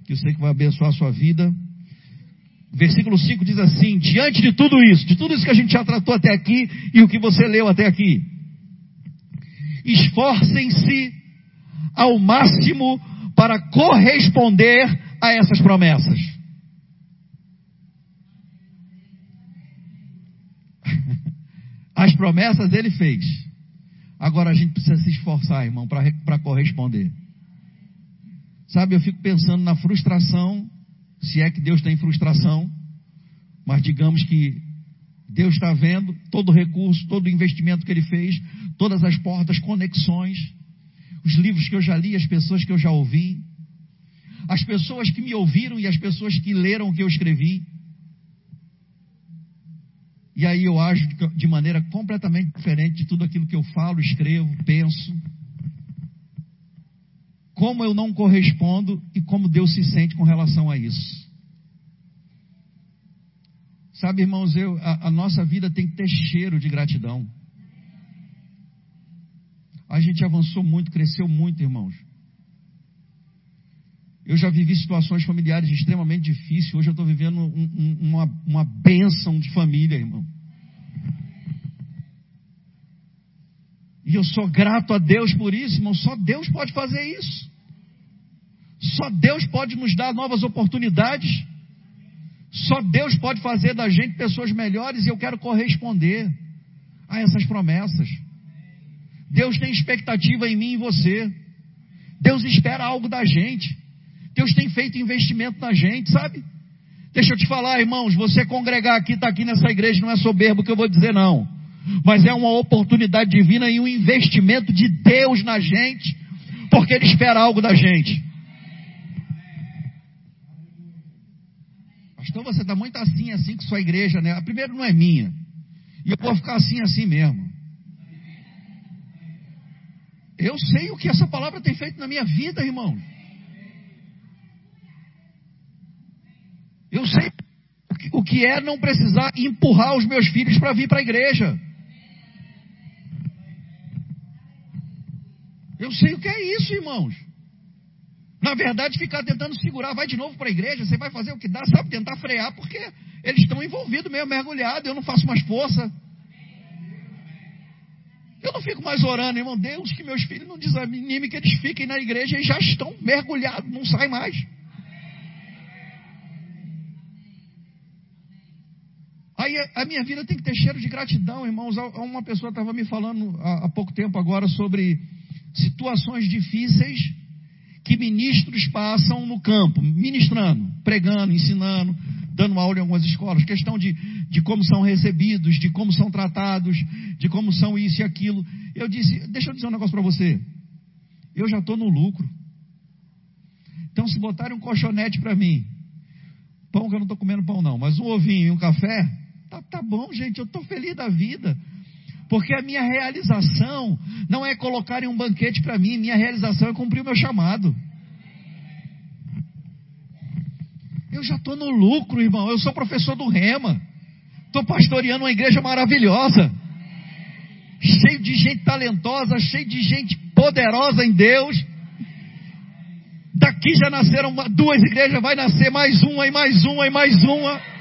que eu sei que vai abençoar a sua vida. Versículo 5 diz assim: Diante de tudo isso, de tudo isso que a gente já tratou até aqui e o que você leu até aqui, esforcem-se ao máximo para corresponder a essas promessas. *laughs* As promessas ele fez. Agora a gente precisa se esforçar, irmão, para corresponder. Sabe, eu fico pensando na frustração, se é que Deus tem frustração, mas digamos que Deus está vendo todo o recurso, todo o investimento que Ele fez, todas as portas, conexões, os livros que eu já li, as pessoas que eu já ouvi, as pessoas que me ouviram e as pessoas que leram o que eu escrevi. E aí eu ajo de maneira completamente diferente de tudo aquilo que eu falo, escrevo, penso. Como eu não correspondo e como Deus se sente com relação a isso. Sabe, irmãos, eu, a, a nossa vida tem que ter cheiro de gratidão. A gente avançou muito, cresceu muito, irmãos. Eu já vivi situações familiares extremamente difíceis. Hoje eu estou vivendo um, um, uma, uma bênção de família, irmão. E eu sou grato a Deus por isso, irmão. Só Deus pode fazer isso. Só Deus pode nos dar novas oportunidades. Só Deus pode fazer da gente pessoas melhores e eu quero corresponder a essas promessas. Deus tem expectativa em mim e você. Deus espera algo da gente. Deus tem feito investimento na gente, sabe? Deixa eu te falar, irmãos, você congregar aqui, está aqui nessa igreja, não é soberbo que eu vou dizer, não. Mas é uma oportunidade divina e um investimento de Deus na gente, porque Ele espera algo da gente. Pastor, você está muito assim, assim com sua igreja, né? A primeira não é minha. E eu vou ficar assim, assim mesmo. Eu sei o que essa palavra tem feito na minha vida, irmão. Eu sei o que é não precisar empurrar os meus filhos para vir para a igreja. Eu sei o que é isso, irmãos. Na verdade, ficar tentando segurar, vai de novo para a igreja, você vai fazer o que dá, sabe? Tentar frear, porque eles estão envolvidos mesmo, mergulhados, eu não faço mais força. Eu não fico mais orando, irmão, Deus, que meus filhos não desanimem, que eles fiquem na igreja e já estão mergulhados, não saem mais. Aí a minha vida tem que ter cheiro de gratidão, irmãos. Uma pessoa estava me falando há pouco tempo agora sobre situações difíceis que ministros passam no campo, ministrando, pregando, ensinando, dando aula em algumas escolas, questão de, de como são recebidos, de como são tratados, de como são isso e aquilo. Eu disse, deixa eu dizer um negócio para você. Eu já estou no lucro. Então, se botarem um colchonete para mim, pão que eu não estou comendo pão não, mas um ovinho e um café, tá, tá bom, gente, eu estou feliz da vida. Porque a minha realização não é colocarem um banquete para mim, minha realização é cumprir o meu chamado. Eu já estou no lucro, irmão. Eu sou professor do Rema. Estou pastoreando uma igreja maravilhosa. Cheio de gente talentosa, cheio de gente poderosa em Deus. Daqui já nasceram duas igrejas, vai nascer mais uma e mais uma e mais uma.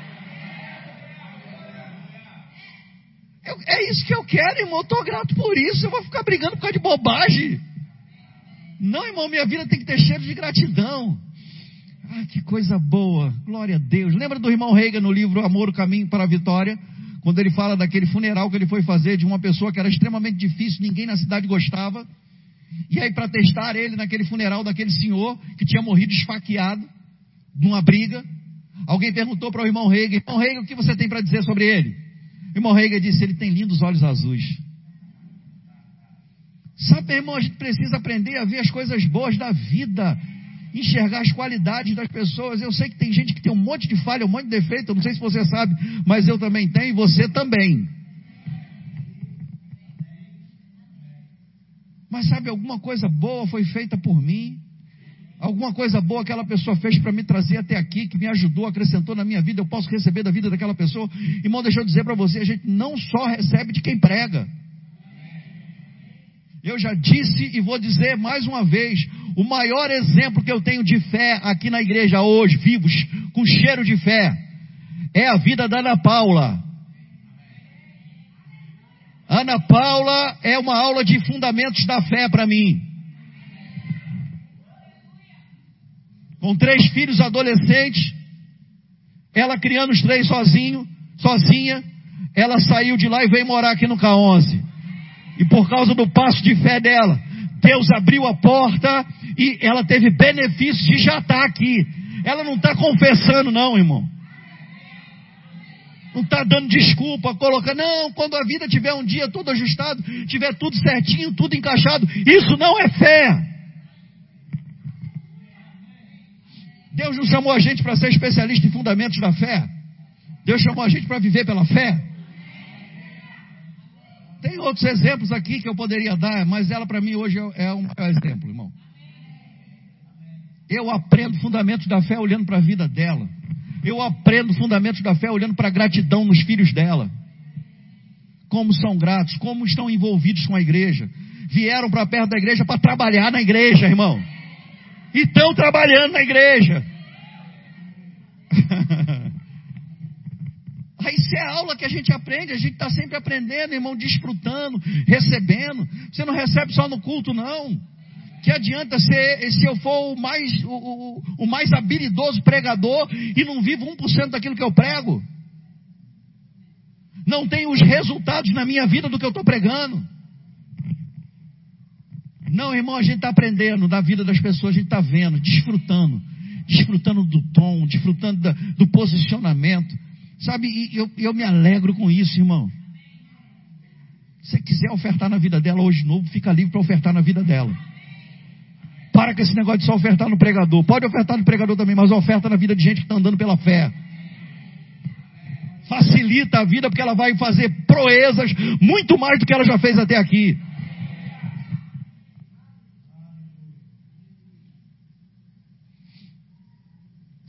Eu, é isso que eu quero, irmão. Eu estou grato por isso. Eu vou ficar brigando por causa de bobagem. Não, irmão, minha vida tem que ter cheiro de gratidão. Ah, que coisa boa. Glória a Deus. Lembra do irmão Reagan no livro Amor, o Caminho para a Vitória? Quando ele fala daquele funeral que ele foi fazer de uma pessoa que era extremamente difícil, ninguém na cidade gostava. E aí, para testar ele naquele funeral daquele senhor que tinha morrido esfaqueado numa briga, alguém perguntou para o irmão Reagan: Irmão Reagan, o que você tem para dizer sobre ele? Irmão Reagan disse: Ele tem lindos olhos azuis. Sabe, irmão, a gente precisa aprender a ver as coisas boas da vida, enxergar as qualidades das pessoas. Eu sei que tem gente que tem um monte de falha, um monte de defeito, eu não sei se você sabe, mas eu também tenho e você também. Mas sabe, alguma coisa boa foi feita por mim. Alguma coisa boa aquela pessoa fez para me trazer até aqui, que me ajudou, acrescentou na minha vida, eu posso receber da vida daquela pessoa. Irmão, deixa eu dizer para você, a gente não só recebe de quem prega. Eu já disse e vou dizer mais uma vez: o maior exemplo que eu tenho de fé aqui na igreja hoje, vivos, com cheiro de fé, é a vida da Ana Paula. Ana Paula é uma aula de fundamentos da fé para mim. Com três filhos adolescentes, ela criando os três sozinho, sozinha, ela saiu de lá e veio morar aqui no K11. E por causa do passo de fé dela, Deus abriu a porta e ela teve benefício de já estar aqui. Ela não está confessando, não, irmão. Não está dando desculpa, colocando, não, quando a vida tiver um dia tudo ajustado, tiver tudo certinho, tudo encaixado, isso não é fé. Deus não chamou a gente para ser especialista em fundamentos da fé. Deus chamou a gente para viver pela fé. Tem outros exemplos aqui que eu poderia dar, mas ela para mim hoje é um exemplo, irmão. Eu aprendo fundamentos da fé olhando para a vida dela. Eu aprendo fundamentos da fé olhando para a gratidão nos filhos dela. Como são gratos, como estão envolvidos com a igreja. Vieram para perto da igreja para trabalhar na igreja, irmão e estão trabalhando na igreja. *laughs* Isso é a aula que a gente aprende, a gente está sempre aprendendo, irmão, desfrutando, recebendo. Você não recebe só no culto, não. Que adianta ser, se eu for o mais, o, o, o mais habilidoso pregador e não vivo 1% daquilo que eu prego? Não tenho os resultados na minha vida do que eu estou pregando. Não, irmão, a gente está aprendendo da vida das pessoas, a gente está vendo, desfrutando, desfrutando do tom, desfrutando da, do posicionamento. Sabe, e eu, eu me alegro com isso, irmão. Se quiser ofertar na vida dela hoje novo, fica livre para ofertar na vida dela. Para com esse negócio de só ofertar no pregador. Pode ofertar no pregador também, mas oferta na vida de gente que está andando pela fé. Facilita a vida porque ela vai fazer proezas muito mais do que ela já fez até aqui.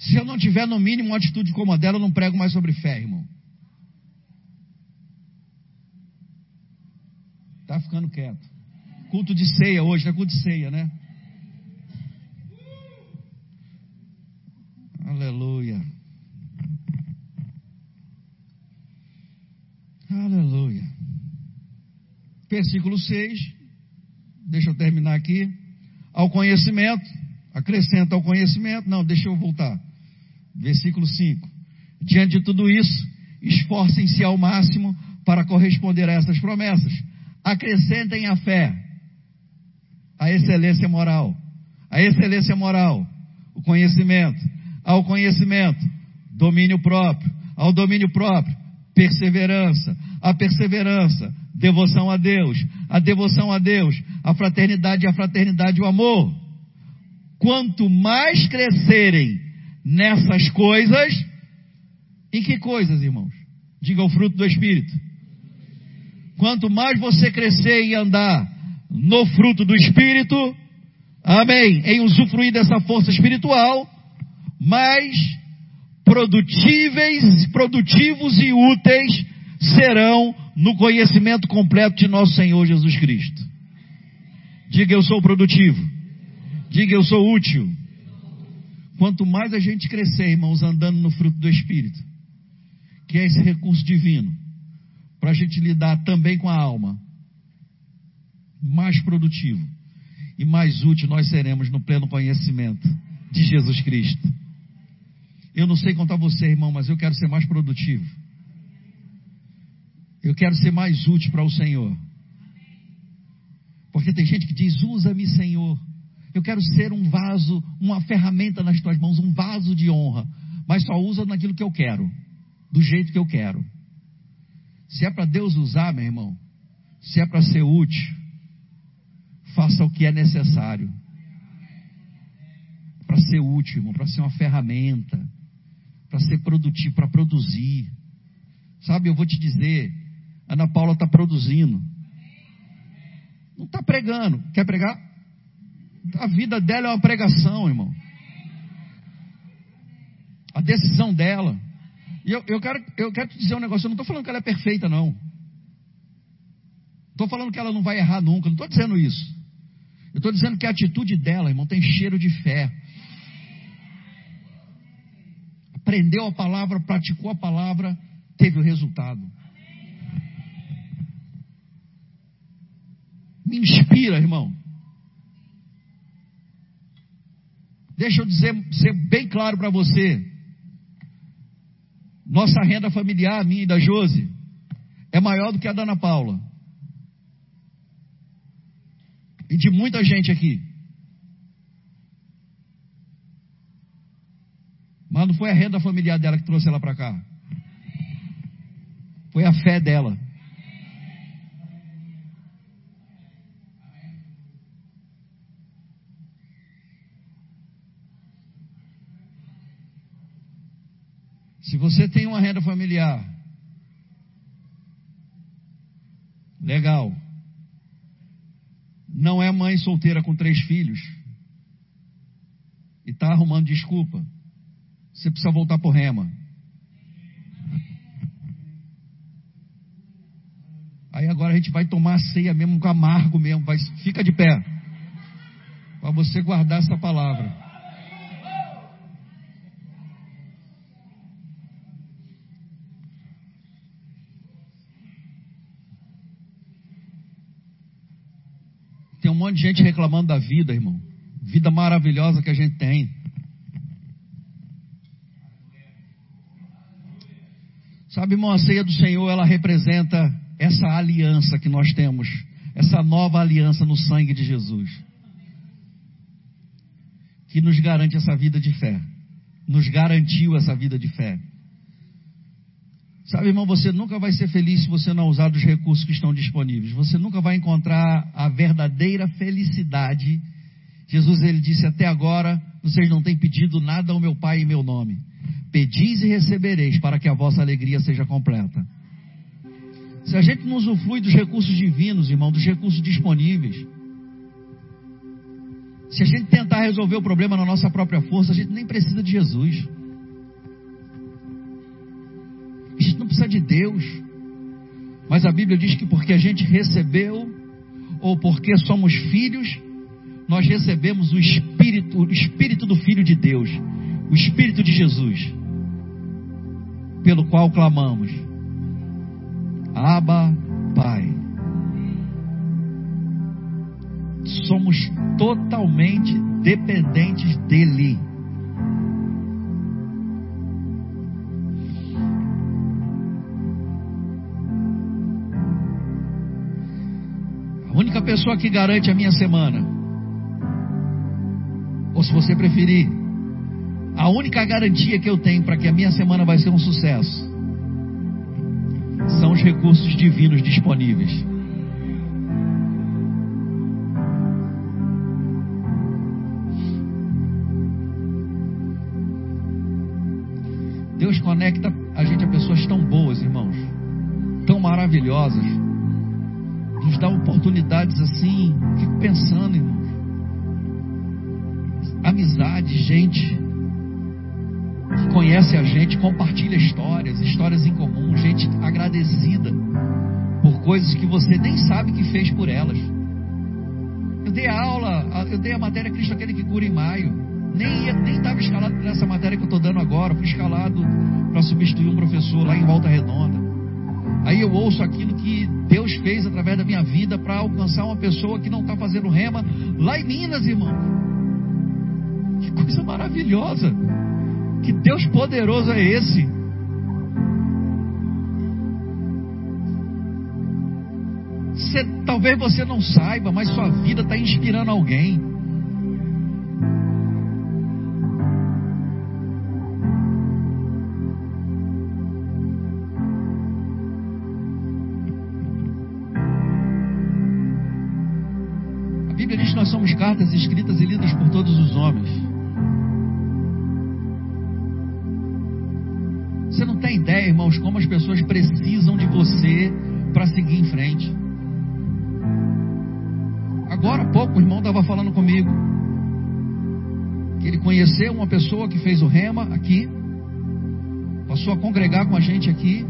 Se eu não tiver no mínimo uma atitude como a dela, eu não prego mais sobre fé, irmão. Tá ficando quieto. Culto de ceia hoje, é culto de ceia, né? Aleluia. Aleluia. Versículo 6. Deixa eu terminar aqui. Ao conhecimento. Acrescenta ao conhecimento. Não, deixa eu voltar. Versículo 5. Diante de tudo isso, esforcem-se ao máximo para corresponder a essas promessas. Acrescentem a fé, a excelência moral, a excelência moral, o conhecimento, ao conhecimento, domínio próprio, ao domínio próprio, perseverança, a perseverança, devoção a Deus, a devoção a Deus, a fraternidade, a fraternidade, o amor. Quanto mais crescerem nessas coisas, em que coisas, irmãos? Diga o fruto do Espírito. Quanto mais você crescer e andar no fruto do Espírito, amém, em usufruir dessa força espiritual, mais produtíveis, produtivos e úteis serão no conhecimento completo de nosso Senhor Jesus Cristo. Diga eu sou produtivo. Diga eu sou útil. Quanto mais a gente crescer, irmãos, andando no fruto do Espírito, que é esse recurso divino, para a gente lidar também com a alma, mais produtivo e mais útil nós seremos no pleno conhecimento de Jesus Cristo. Eu não sei contar você, irmão, mas eu quero ser mais produtivo. Eu quero ser mais útil para o Senhor. Porque tem gente que diz: usa-me, Senhor. Eu quero ser um vaso, uma ferramenta nas tuas mãos, um vaso de honra. Mas só usa naquilo que eu quero, do jeito que eu quero. Se é para Deus usar, meu irmão, se é para ser útil, faça o que é necessário. Para ser útil, irmão, para ser uma ferramenta para ser produtivo, para produzir. Sabe, eu vou te dizer, Ana Paula está produzindo. Não está pregando. Quer pregar? A vida dela é uma pregação, irmão. A decisão dela. E eu, eu, quero, eu quero te dizer um negócio. Eu não estou falando que ela é perfeita, não. Estou falando que ela não vai errar nunca. Não estou dizendo isso. Eu estou dizendo que a atitude dela, irmão, tem cheiro de fé aprendeu a palavra, praticou a palavra, teve o resultado. Me inspira, irmão. Deixa eu dizer, ser bem claro para você. Nossa renda familiar, minha e da Jose, é maior do que a da Ana Paula. E de muita gente aqui. Mas não foi a renda familiar dela que trouxe ela para cá. Foi a fé dela. Se você tem uma renda familiar, legal. Não é mãe solteira com três filhos e está arrumando desculpa. Você precisa voltar o rema. Aí agora a gente vai tomar a ceia mesmo com amargo mesmo. Vai, fica de pé. Para você guardar essa palavra. Tem um monte de gente reclamando da vida, irmão. Vida maravilhosa que a gente tem. Sabe, irmão, a ceia do Senhor, ela representa essa aliança que nós temos essa nova aliança no sangue de Jesus, que nos garante essa vida de fé, nos garantiu essa vida de fé. Sabe, irmão, você nunca vai ser feliz se você não usar dos recursos que estão disponíveis. Você nunca vai encontrar a verdadeira felicidade. Jesus ele disse até agora, vocês não têm pedido nada ao meu Pai em meu nome. Pedis e recebereis para que a vossa alegria seja completa. Se a gente não usufrui dos recursos divinos, irmão, dos recursos disponíveis, se a gente tentar resolver o problema na nossa própria força, a gente nem precisa de Jesus. De Deus. Mas a Bíblia diz que porque a gente recebeu, ou porque somos filhos, nós recebemos o Espírito, o Espírito do Filho de Deus, o Espírito de Jesus, pelo qual clamamos. Abba, Pai. Somos totalmente dependentes dEle. Pessoa que garante a minha semana, ou se você preferir, a única garantia que eu tenho para que a minha semana vai ser um sucesso, são os recursos divinos disponíveis. Deus conecta a gente a pessoas tão boas, irmãos, tão maravilhosas, dá oportunidades assim. Fico pensando, irmãos, amizade, gente que conhece a gente, compartilha histórias, histórias em comum, gente agradecida por coisas que você nem sabe que fez por elas. Eu dei a aula, eu dei a matéria Cristo aquele que cura em maio. Nem estava escalado nessa matéria que eu estou dando agora, fui escalado para substituir um professor lá em Volta Redonda. Aí eu ouço aquilo Deus fez através da minha vida para alcançar uma pessoa que não está fazendo rema lá em Minas, irmão. Que coisa maravilhosa! Que Deus poderoso é esse? Cê, talvez você não saiba, mas sua vida está inspirando alguém. Cartas escritas e lidas por todos os homens. Você não tem ideia, irmãos, como as pessoas precisam de você para seguir em frente. Agora há pouco o irmão estava falando comigo que ele conheceu uma pessoa que fez o rema aqui, passou a congregar com a gente aqui.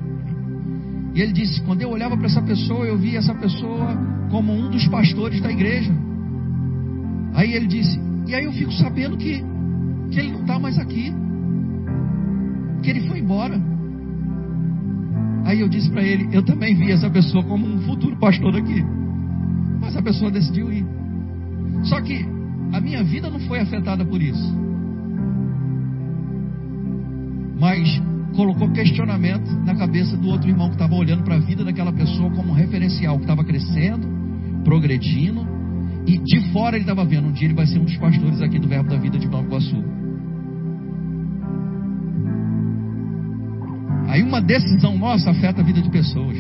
E ele disse: quando eu olhava para essa pessoa, eu via essa pessoa como um dos pastores da igreja. Aí ele disse: e aí eu fico sabendo que, que ele não está mais aqui que ele foi embora. Aí eu disse para ele: Eu também vi essa pessoa como um futuro pastor aqui. Mas a pessoa decidiu ir. Só que a minha vida não foi afetada por isso. Mas colocou questionamento na cabeça do outro irmão que estava olhando para a vida daquela pessoa como um referencial, que estava crescendo, progredindo. E de fora ele estava vendo: um dia ele vai ser um dos pastores aqui do Verbo da Vida de Nova Iguaçu. Aí uma decisão nossa afeta a vida de pessoas.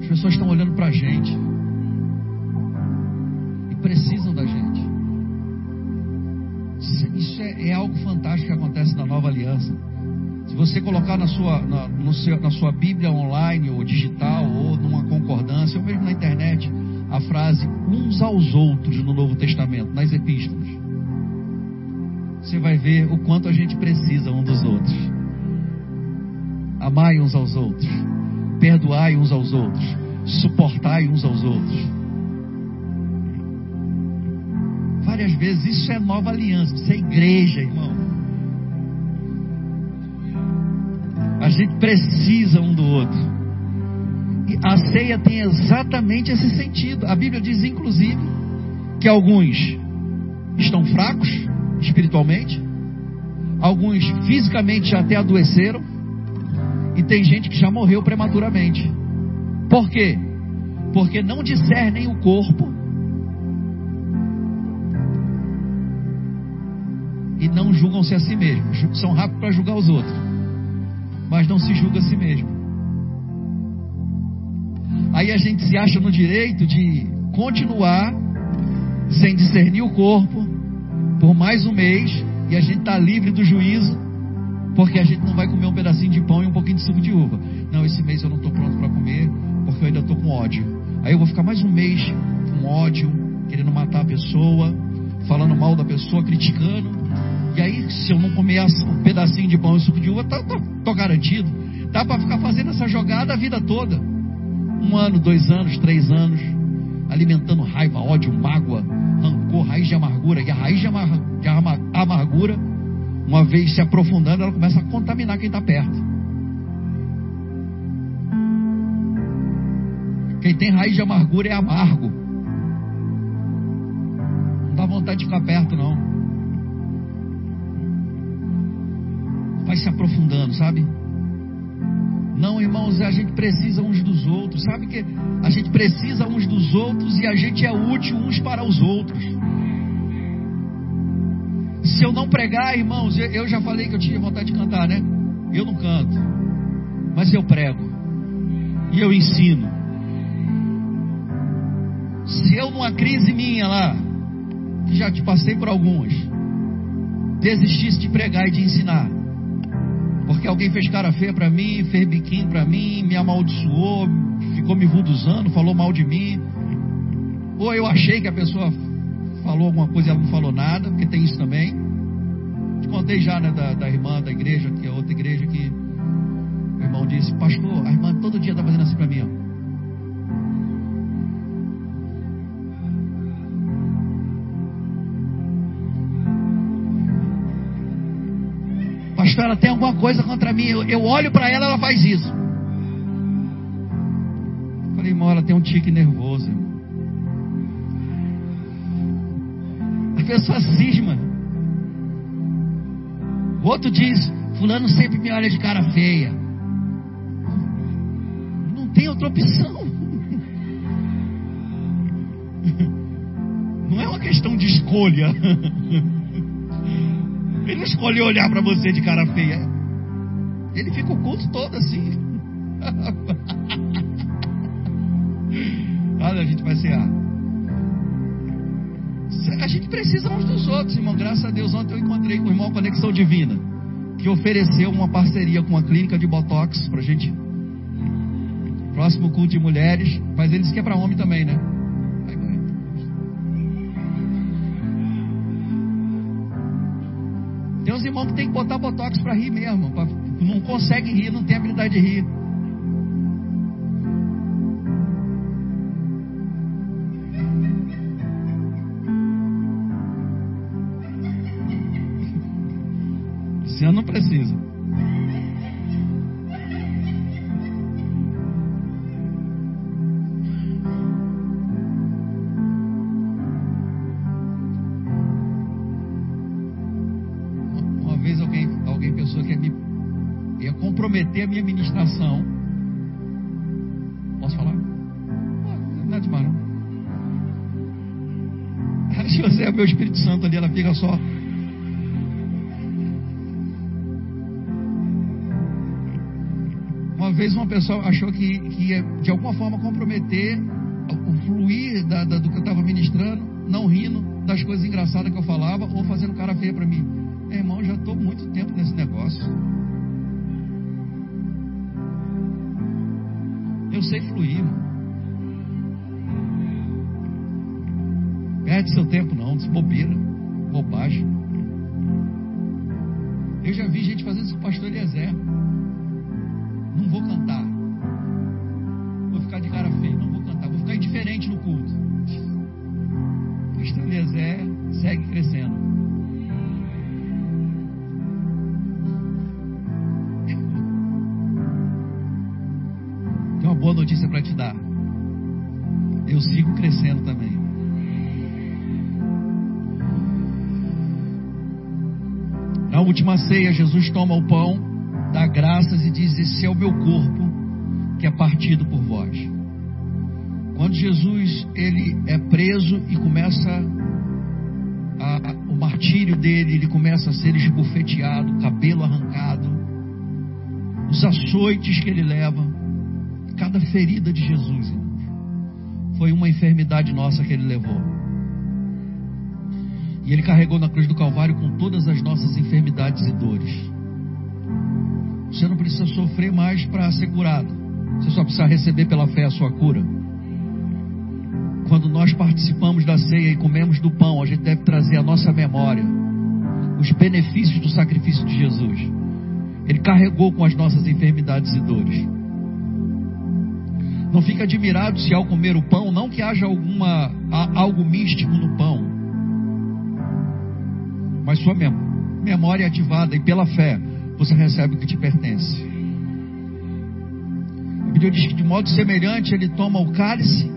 As pessoas estão olhando para a gente e precisam da gente. Isso é, é, algo fantástico que acontece na nova aliança. Se você colocar na sua, na, seu, na sua Bíblia online ou digital ou numa concordância ou mesmo na internet, a frase uns aos outros no Novo Testamento, nas epístolas, você vai ver o quanto a gente precisa um dos outros. Amai uns aos outros, perdoai uns aos outros, suportai uns aos outros. Várias vezes isso é nova aliança, isso é igreja, irmão. A gente precisa um do outro. E a ceia tem exatamente esse sentido. A Bíblia diz, inclusive, que alguns estão fracos espiritualmente, Alguns fisicamente já até adoeceram. E tem gente que já morreu prematuramente. Por quê? Porque não discernem o corpo e não julgam-se a si mesmos. São rápidos para julgar os outros, mas não se julga a si mesmo. Aí a gente se acha no direito de continuar sem discernir o corpo por mais um mês e a gente está livre do juízo porque a gente não vai comer um pedacinho de pão e um pouquinho de suco de uva. Não, esse mês eu não estou pronto para comer porque eu ainda estou com ódio. Aí eu vou ficar mais um mês com ódio, querendo matar a pessoa, falando mal da pessoa, criticando. E aí, se eu não comer um pedacinho de pão e suco de uva, tá, tá, tô garantido. Dá para ficar fazendo essa jogada a vida toda. Um ano, dois anos, três anos, alimentando raiva, ódio, mágoa, rancor, raiz de amargura. E a raiz de, amar, de amargura, uma vez se aprofundando, ela começa a contaminar quem está perto. Quem tem raiz de amargura é amargo. Não dá vontade de ficar perto, não. Vai se aprofundando, sabe? Não, irmãos, a gente precisa uns dos outros. Sabe que a gente precisa uns dos outros e a gente é útil uns para os outros. Se eu não pregar, irmãos, eu já falei que eu tinha vontade de cantar, né? Eu não canto, mas eu prego e eu ensino. Se eu numa crise minha lá, que já te passei por algumas, desistisse de pregar e de ensinar, porque alguém fez cara feia para mim, fez biquinho para mim, me amaldiçoou, ficou me vuduzando, falou mal de mim. Ou eu achei que a pessoa falou alguma coisa e ela não falou nada, porque tem isso também. Te contei já né, da, da irmã da igreja, que é outra igreja, que o irmão disse, pastor, a irmã todo dia está fazendo assim para mim, ó. Pastor, ela tem alguma coisa contra mim. Eu, eu olho para ela, ela faz isso. falei, irmão, ela tem um tique nervoso. Irmão. A pessoa cisma. O outro diz, fulano sempre me olha de cara feia. Não tem outra opção. *laughs* Não é uma questão de escolha. *laughs* Ele não escolheu olhar para você de cara feia. Ele fica o culto todo assim. *laughs* Olha, a gente vai cear. A gente precisa uns dos outros, irmão. Graças a Deus, ontem eu encontrei com o irmão Conexão Divina, que ofereceu uma parceria com uma clínica de Botox pra gente. Próximo culto de mulheres. Mas eles que é para homem também, né? Tem uns irmãos que tem que botar botox para rir mesmo. Pra, não consegue rir, não tem habilidade de rir. Ano não precisa. Comprometer a minha ministração. Posso falar? Não não. Se você é meu Espírito Santo ali, ela fica só. Uma vez uma pessoa achou que, que ia de alguma forma comprometer o fluir da, da, do que eu estava ministrando, não rindo das coisas engraçadas que eu falava ou fazendo cara feia para mim. Irmão, já estou muito tempo nesse negócio. Eu sei fluir. Perde seu tempo não, desbobeira, bobagem. Eu já vi gente fazendo isso com o pastor Eliezer. Não vou cantar. Vou ficar de cara feia, não vou cantar. Vou ficar indiferente no culto. O pastor Eliezer segue crescendo. Última ceia, Jesus toma o pão, dá graças e diz: Esse é o meu corpo que é partido por vós. Quando Jesus ele é preso e começa a, a, o martírio dele, ele começa a ser esbufeteado, cabelo arrancado, os açoites que ele leva, cada ferida de Jesus, foi uma enfermidade nossa que ele levou. E ele carregou na cruz do Calvário com todas as nossas enfermidades e dores. Você não precisa sofrer mais para ser curado. Você só precisa receber pela fé a sua cura. Quando nós participamos da ceia e comemos do pão, a gente deve trazer à nossa memória os benefícios do sacrifício de Jesus. Ele carregou com as nossas enfermidades e dores. Não fique admirado se ao comer o pão, não que haja alguma algo místico no pão, mas sua memória é ativada e pela fé você recebe o que te pertence. A Bíblia diz que de modo semelhante ele toma o cálice,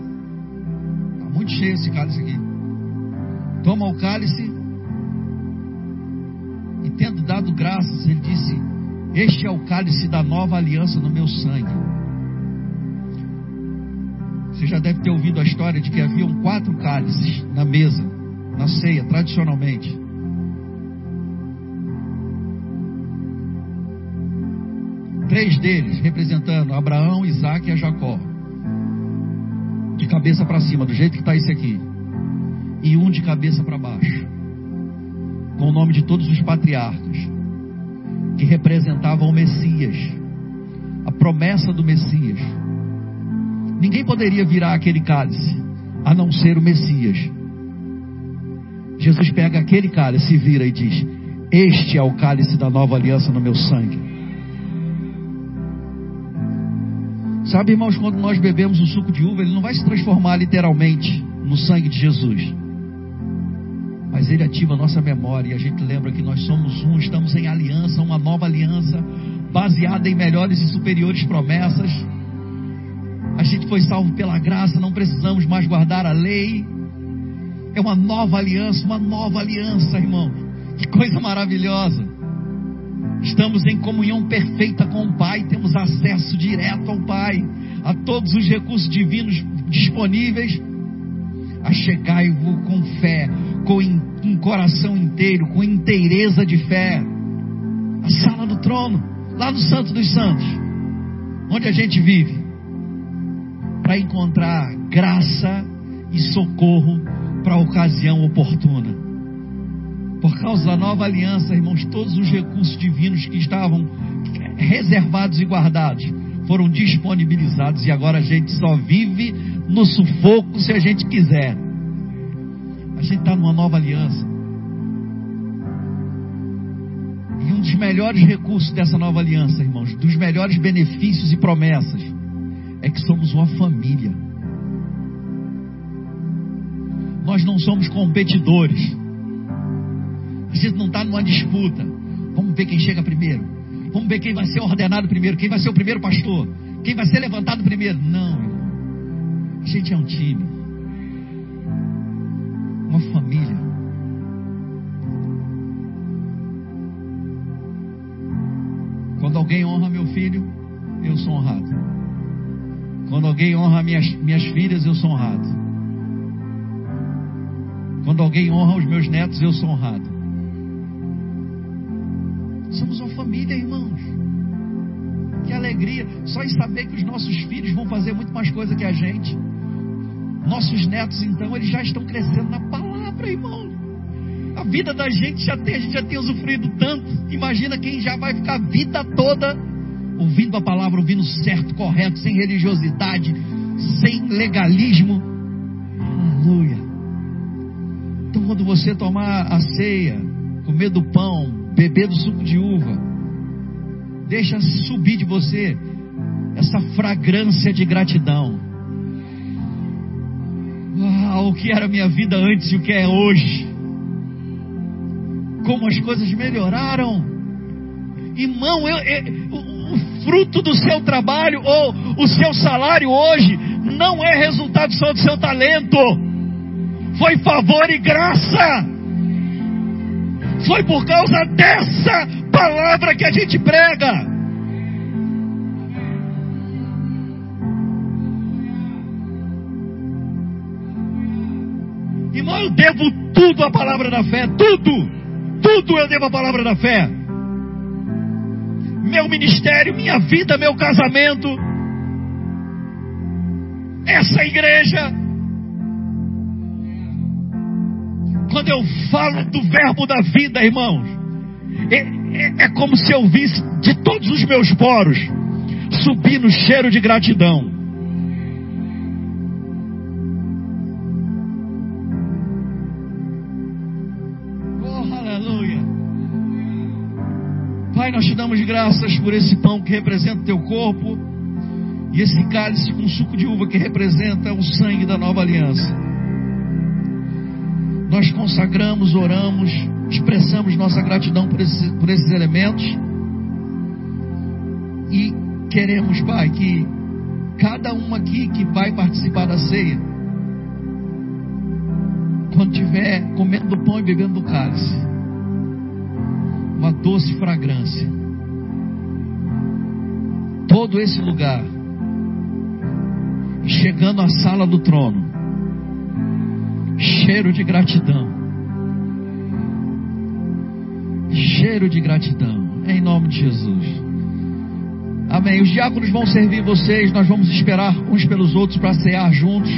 está muito cheio esse cálice aqui. Toma o cálice e tendo dado graças, ele disse: Este é o cálice da nova aliança no meu sangue. Você já deve ter ouvido a história de que haviam quatro cálices na mesa, na ceia, tradicionalmente. Três deles representando Abraão, Isaac e Jacó. De cabeça para cima, do jeito que está esse aqui. E um de cabeça para baixo. Com o nome de todos os patriarcas. Que representavam o Messias. A promessa do Messias. Ninguém poderia virar aquele cálice. A não ser o Messias. Jesus pega aquele cálice vira e diz: Este é o cálice da nova aliança no meu sangue Sabe, irmãos, quando nós bebemos o suco de uva, ele não vai se transformar literalmente no sangue de Jesus. Mas ele ativa a nossa memória e a gente lembra que nós somos um, estamos em aliança, uma nova aliança, baseada em melhores e superiores promessas. A gente foi salvo pela graça, não precisamos mais guardar a lei. É uma nova aliança, uma nova aliança, irmão. Que coisa maravilhosa. Estamos em comunhão perfeita com o Pai, temos acesso direto ao Pai, a todos os recursos divinos disponíveis. Achegai-vos com fé, com um coração inteiro, com inteireza de fé. A sala do trono, lá no Santo dos Santos, onde a gente vive, para encontrar graça e socorro para a ocasião oportuna. Por causa da nova aliança, irmãos, todos os recursos divinos que estavam reservados e guardados foram disponibilizados e agora a gente só vive no sufoco se a gente quiser. A gente está numa nova aliança. E um dos melhores recursos dessa nova aliança, irmãos, dos melhores benefícios e promessas, é que somos uma família. Nós não somos competidores. Gente não está numa disputa. Vamos ver quem chega primeiro. Vamos ver quem vai ser ordenado primeiro. Quem vai ser o primeiro pastor. Quem vai ser levantado primeiro. Não, irmão. A gente é um time. Uma família. Quando alguém honra meu filho, eu sou honrado. Quando alguém honra minhas, minhas filhas, eu sou honrado. Quando alguém honra os meus netos, eu sou honrado. Somos uma família, irmãos. Que alegria. Só em saber que os nossos filhos vão fazer muito mais coisa que a gente. Nossos netos, então, eles já estão crescendo na palavra, irmão. A vida da gente já tem, a gente já tem usufruído tanto. Imagina quem já vai ficar a vida toda ouvindo a palavra, ouvindo certo, correto, sem religiosidade, sem legalismo. Aleluia. Então, quando você tomar a ceia, comer do pão, beber do suco de uva. Deixa subir de você essa fragrância de gratidão. Uau, o que era minha vida antes e o que é hoje. Como as coisas melhoraram. Irmão, eu, eu, o fruto do seu trabalho ou o seu salário hoje não é resultado só do seu talento. Foi favor e graça. Foi por causa dessa palavra que a gente prega. Irmão, eu devo tudo à palavra da fé, tudo, tudo eu devo à palavra da fé. Meu ministério, minha vida, meu casamento, essa igreja. Quando eu falo do verbo da vida, irmãos, é, é, é como se eu visse de todos os meus poros subir no cheiro de gratidão. Oh, aleluia. Pai, nós te damos graças por esse pão que representa o teu corpo e esse cálice com suco de uva que representa o sangue da nova aliança. Nós consagramos, oramos, expressamos nossa gratidão por esses, por esses elementos e queremos, Pai, que cada um aqui que vai participar da ceia, quando estiver comendo do pão e bebendo do cálice, uma doce fragrância. Todo esse lugar, chegando à sala do trono, cheiro de gratidão. Cheiro de gratidão, em nome de Jesus. Amém. Os diáconos vão servir vocês, nós vamos esperar uns pelos outros para cear juntos.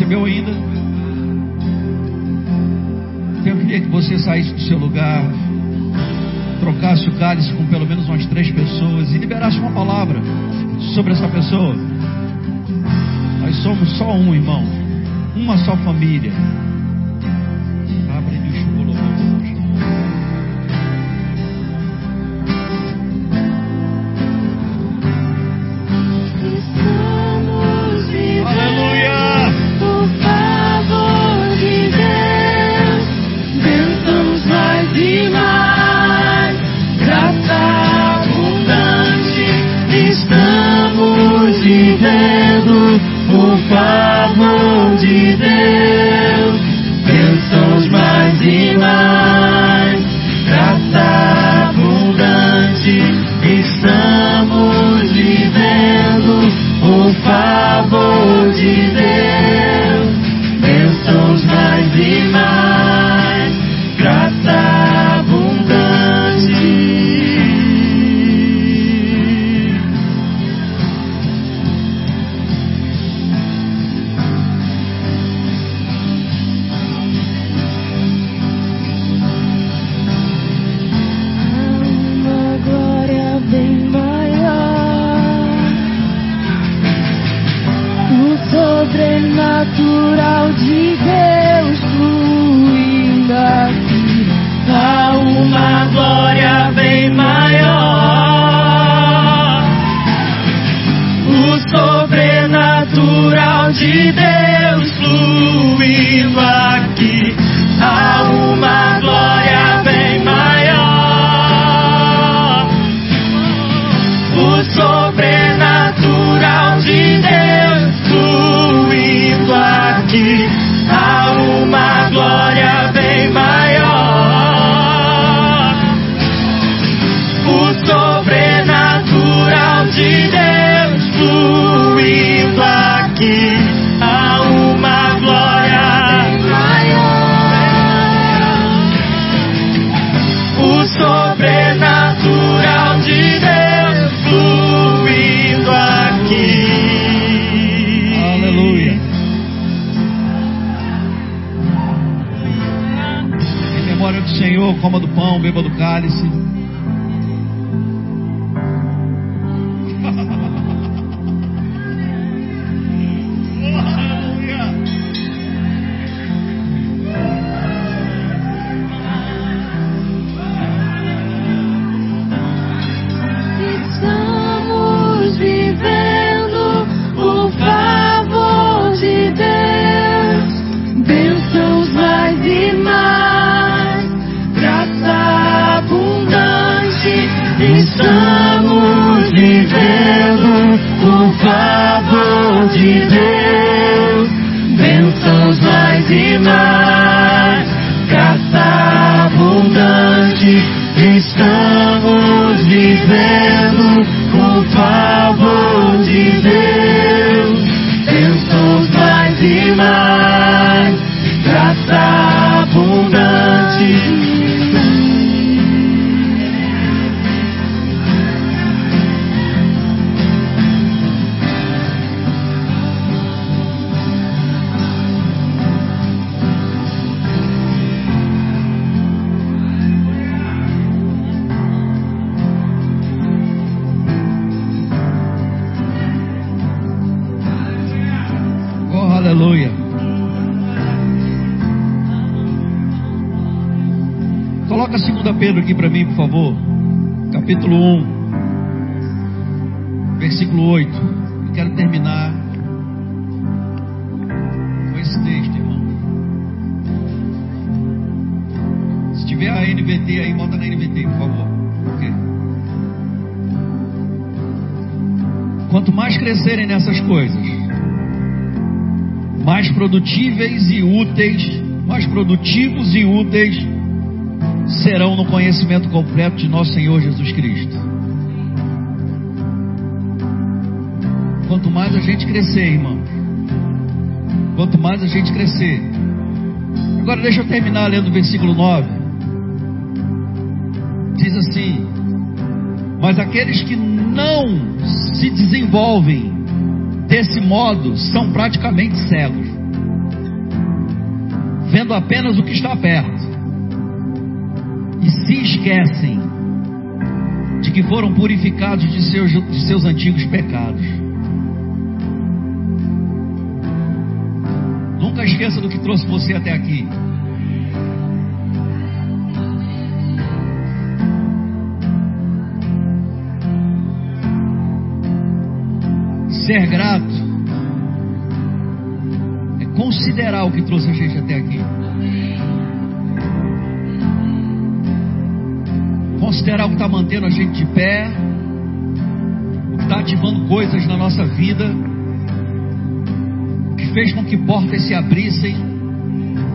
Recebeu ainda? Eu queria que você saísse do seu lugar, trocasse o cálice com pelo menos umas três pessoas e liberasse uma palavra sobre essa pessoa. Nós somos só um, irmão. Uma só família. 2 Pedro aqui para mim, por favor. Capítulo 1, versículo 8. Eu quero terminar com esse texto, irmão. Se tiver a NVT aí, bota na NVT, por favor. Ok? Quanto mais crescerem nessas coisas, mais produtíveis e úteis, mais produtivos e úteis serão no conhecimento completo de nosso Senhor Jesus Cristo. Quanto mais a gente crescer, irmão, quanto mais a gente crescer. Agora deixa eu terminar lendo o versículo 9. Diz assim: Mas aqueles que não se desenvolvem desse modo, são praticamente cegos, vendo apenas o que está perto, e se esquecem de que foram purificados de seus, de seus antigos pecados. Nunca esqueça do que trouxe você até aqui. Ser grato é considerar o que trouxe a gente até aqui. Considerar o que está mantendo a gente de pé, o que está ativando coisas na nossa vida, o que fez com que portas se abrissem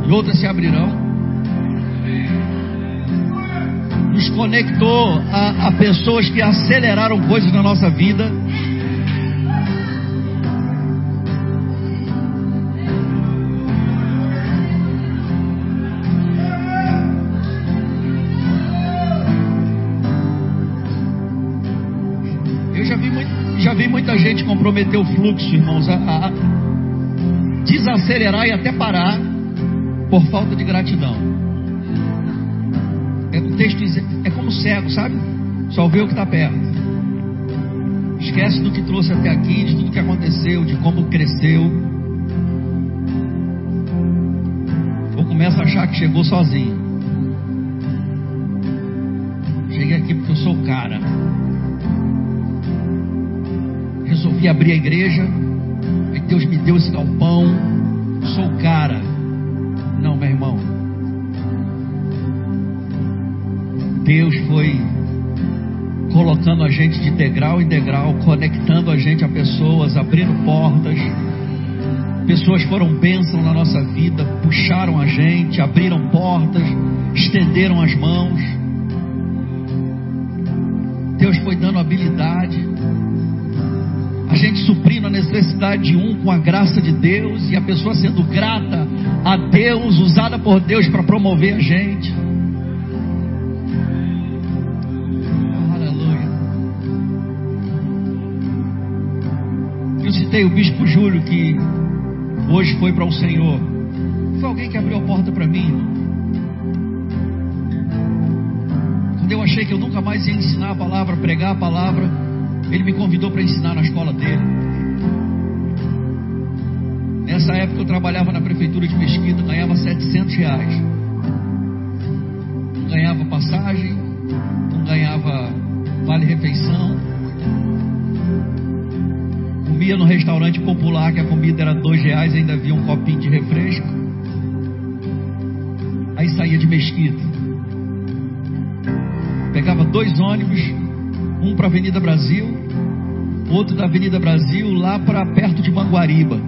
e outras se abrirão. Nos conectou a, a pessoas que aceleraram coisas na nossa vida comprometer o fluxo, irmãos, a, a desacelerar e até parar por falta de gratidão. É, o texto diz, é como cego, sabe? Só vê o que está perto. Esquece do que trouxe até aqui, de tudo que aconteceu, de como cresceu. Ou começa a achar que chegou sozinho. Resolvi abrir a igreja, e Deus me deu esse galpão, sou o cara. Não, meu irmão. Deus foi colocando a gente de degrau em degrau, conectando a gente a pessoas, abrindo portas. Pessoas foram bênção na nossa vida, puxaram a gente, abriram portas, estenderam as mãos. Deus foi dando habilidade gente suprindo a necessidade de um com a graça de Deus e a pessoa sendo grata a Deus, usada por Deus para promover a gente. Aleluia. Eu citei o bispo Júlio que hoje foi para o Senhor. Foi alguém que abriu a porta para mim. Quando eu achei que eu nunca mais ia ensinar a palavra, pregar a palavra, ele me convidou para ensinar na escola dele. Nessa época eu trabalhava na prefeitura de Mesquita, ganhava 700 reais. Não ganhava passagem, não ganhava vale refeição. Comia no restaurante popular que a comida era dois reais, ainda havia um copinho de refresco. Aí saía de Mesquita. Pegava dois ônibus um para a Avenida Brasil, outro da Avenida Brasil lá para perto de Manguariba,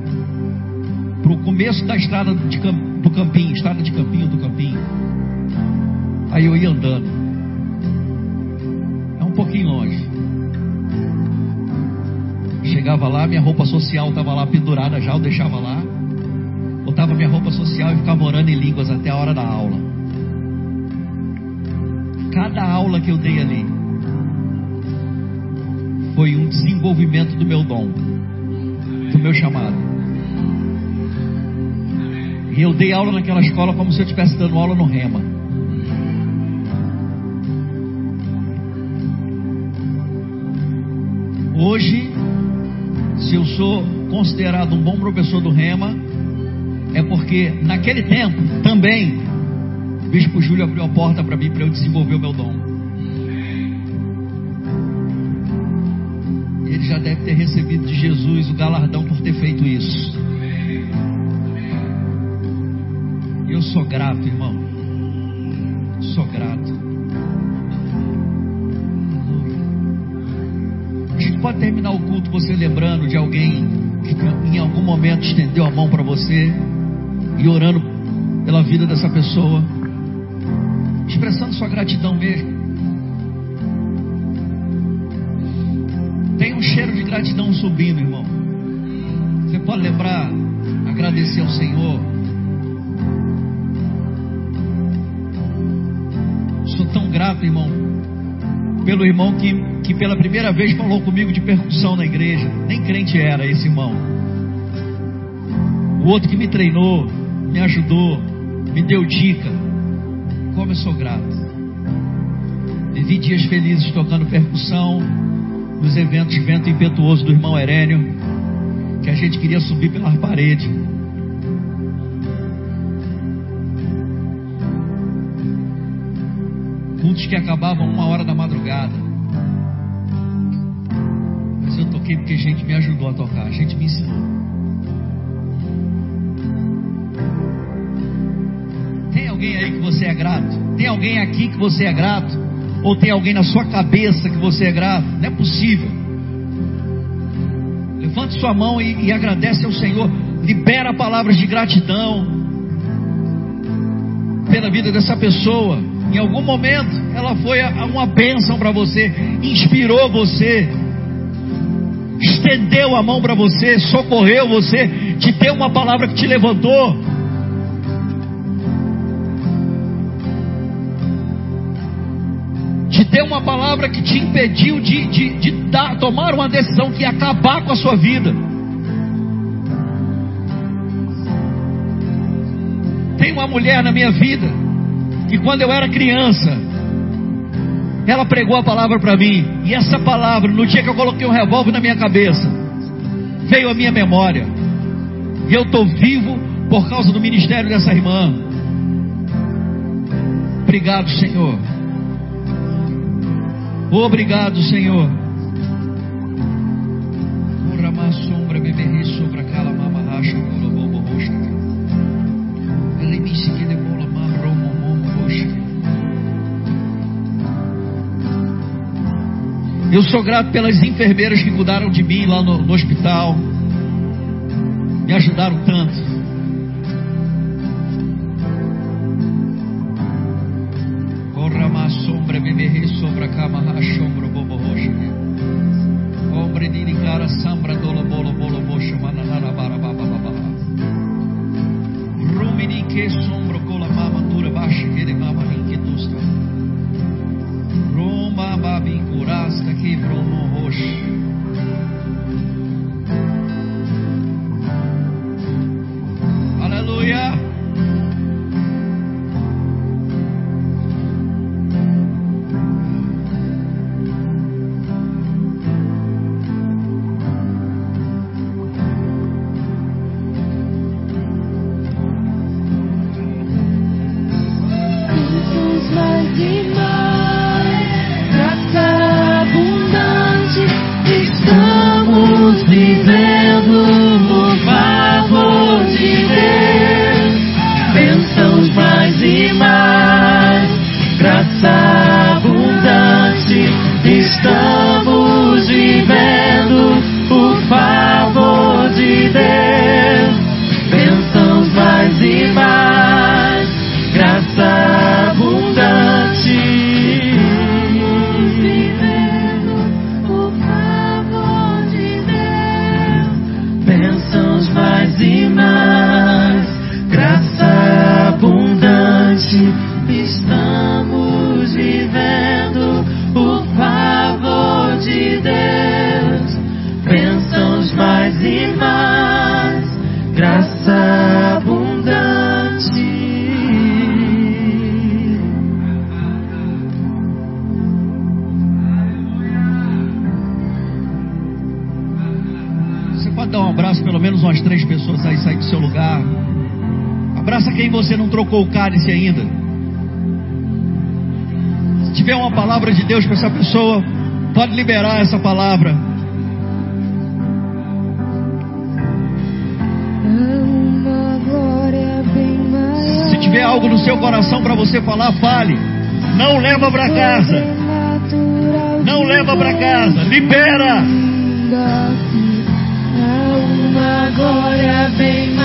para o começo da estrada de, do Campinho, estrada de Campinho do Campinho. Aí eu ia andando. É um pouquinho longe. Chegava lá, minha roupa social estava lá pendurada já, eu deixava lá. Botava minha roupa social e ficava orando em línguas até a hora da aula. Cada aula que eu dei ali, foi um desenvolvimento do meu dom, do meu chamado. E eu dei aula naquela escola como se eu estivesse dando aula no Rema. Hoje, se eu sou considerado um bom professor do Rema, é porque naquele tempo também o Bispo Júlio abriu a porta para mim para eu desenvolver o meu dom. Já deve ter recebido de Jesus o galardão por ter feito isso. Eu sou grato, irmão. Sou grato. A gente pode terminar o culto você lembrando de alguém que em algum momento estendeu a mão para você e orando pela vida dessa pessoa, expressando sua gratidão mesmo. Subindo, irmão. Você pode lembrar, agradecer ao Senhor. Sou tão grato, irmão, pelo irmão que, que pela primeira vez falou comigo de percussão na igreja. Nem crente era esse irmão. O outro que me treinou, me ajudou, me deu dica. Como eu sou grato. Vivi dias felizes tocando percussão nos eventos Vento Impetuoso do irmão Herênio, que a gente queria subir pelas paredes. Cultos que acabavam uma hora da madrugada. Mas eu toquei porque a gente me ajudou a tocar, a gente me ensinou. Tem alguém aí que você é grato? Tem alguém aqui que você é grato? Ou tem alguém na sua cabeça que você é grato? Não é possível. Levante sua mão e, e agradece ao Senhor. Libera palavras de gratidão pela vida dessa pessoa. Em algum momento ela foi uma bênção para você, inspirou você, estendeu a mão para você, socorreu você, te deu uma palavra que te levantou. Deu uma palavra que te impediu de, de, de dar, tomar uma decisão que ia acabar com a sua vida. Tem uma mulher na minha vida que quando eu era criança, ela pregou a palavra para mim. E essa palavra, no dia que eu coloquei um revólver na minha cabeça, veio à minha memória. E eu estou vivo por causa do ministério dessa irmã. Obrigado, Senhor. Obrigado, Senhor. Eu sou grato pelas enfermeiras que cuidaram de mim lá no, no hospital. Me ajudaram tanto. Cálice ainda. Se tiver uma palavra de Deus para essa pessoa, pode liberar essa palavra. Se tiver algo no seu coração para você falar, fale. Não leva para casa. Não leva para casa. Libera. Há uma glória bem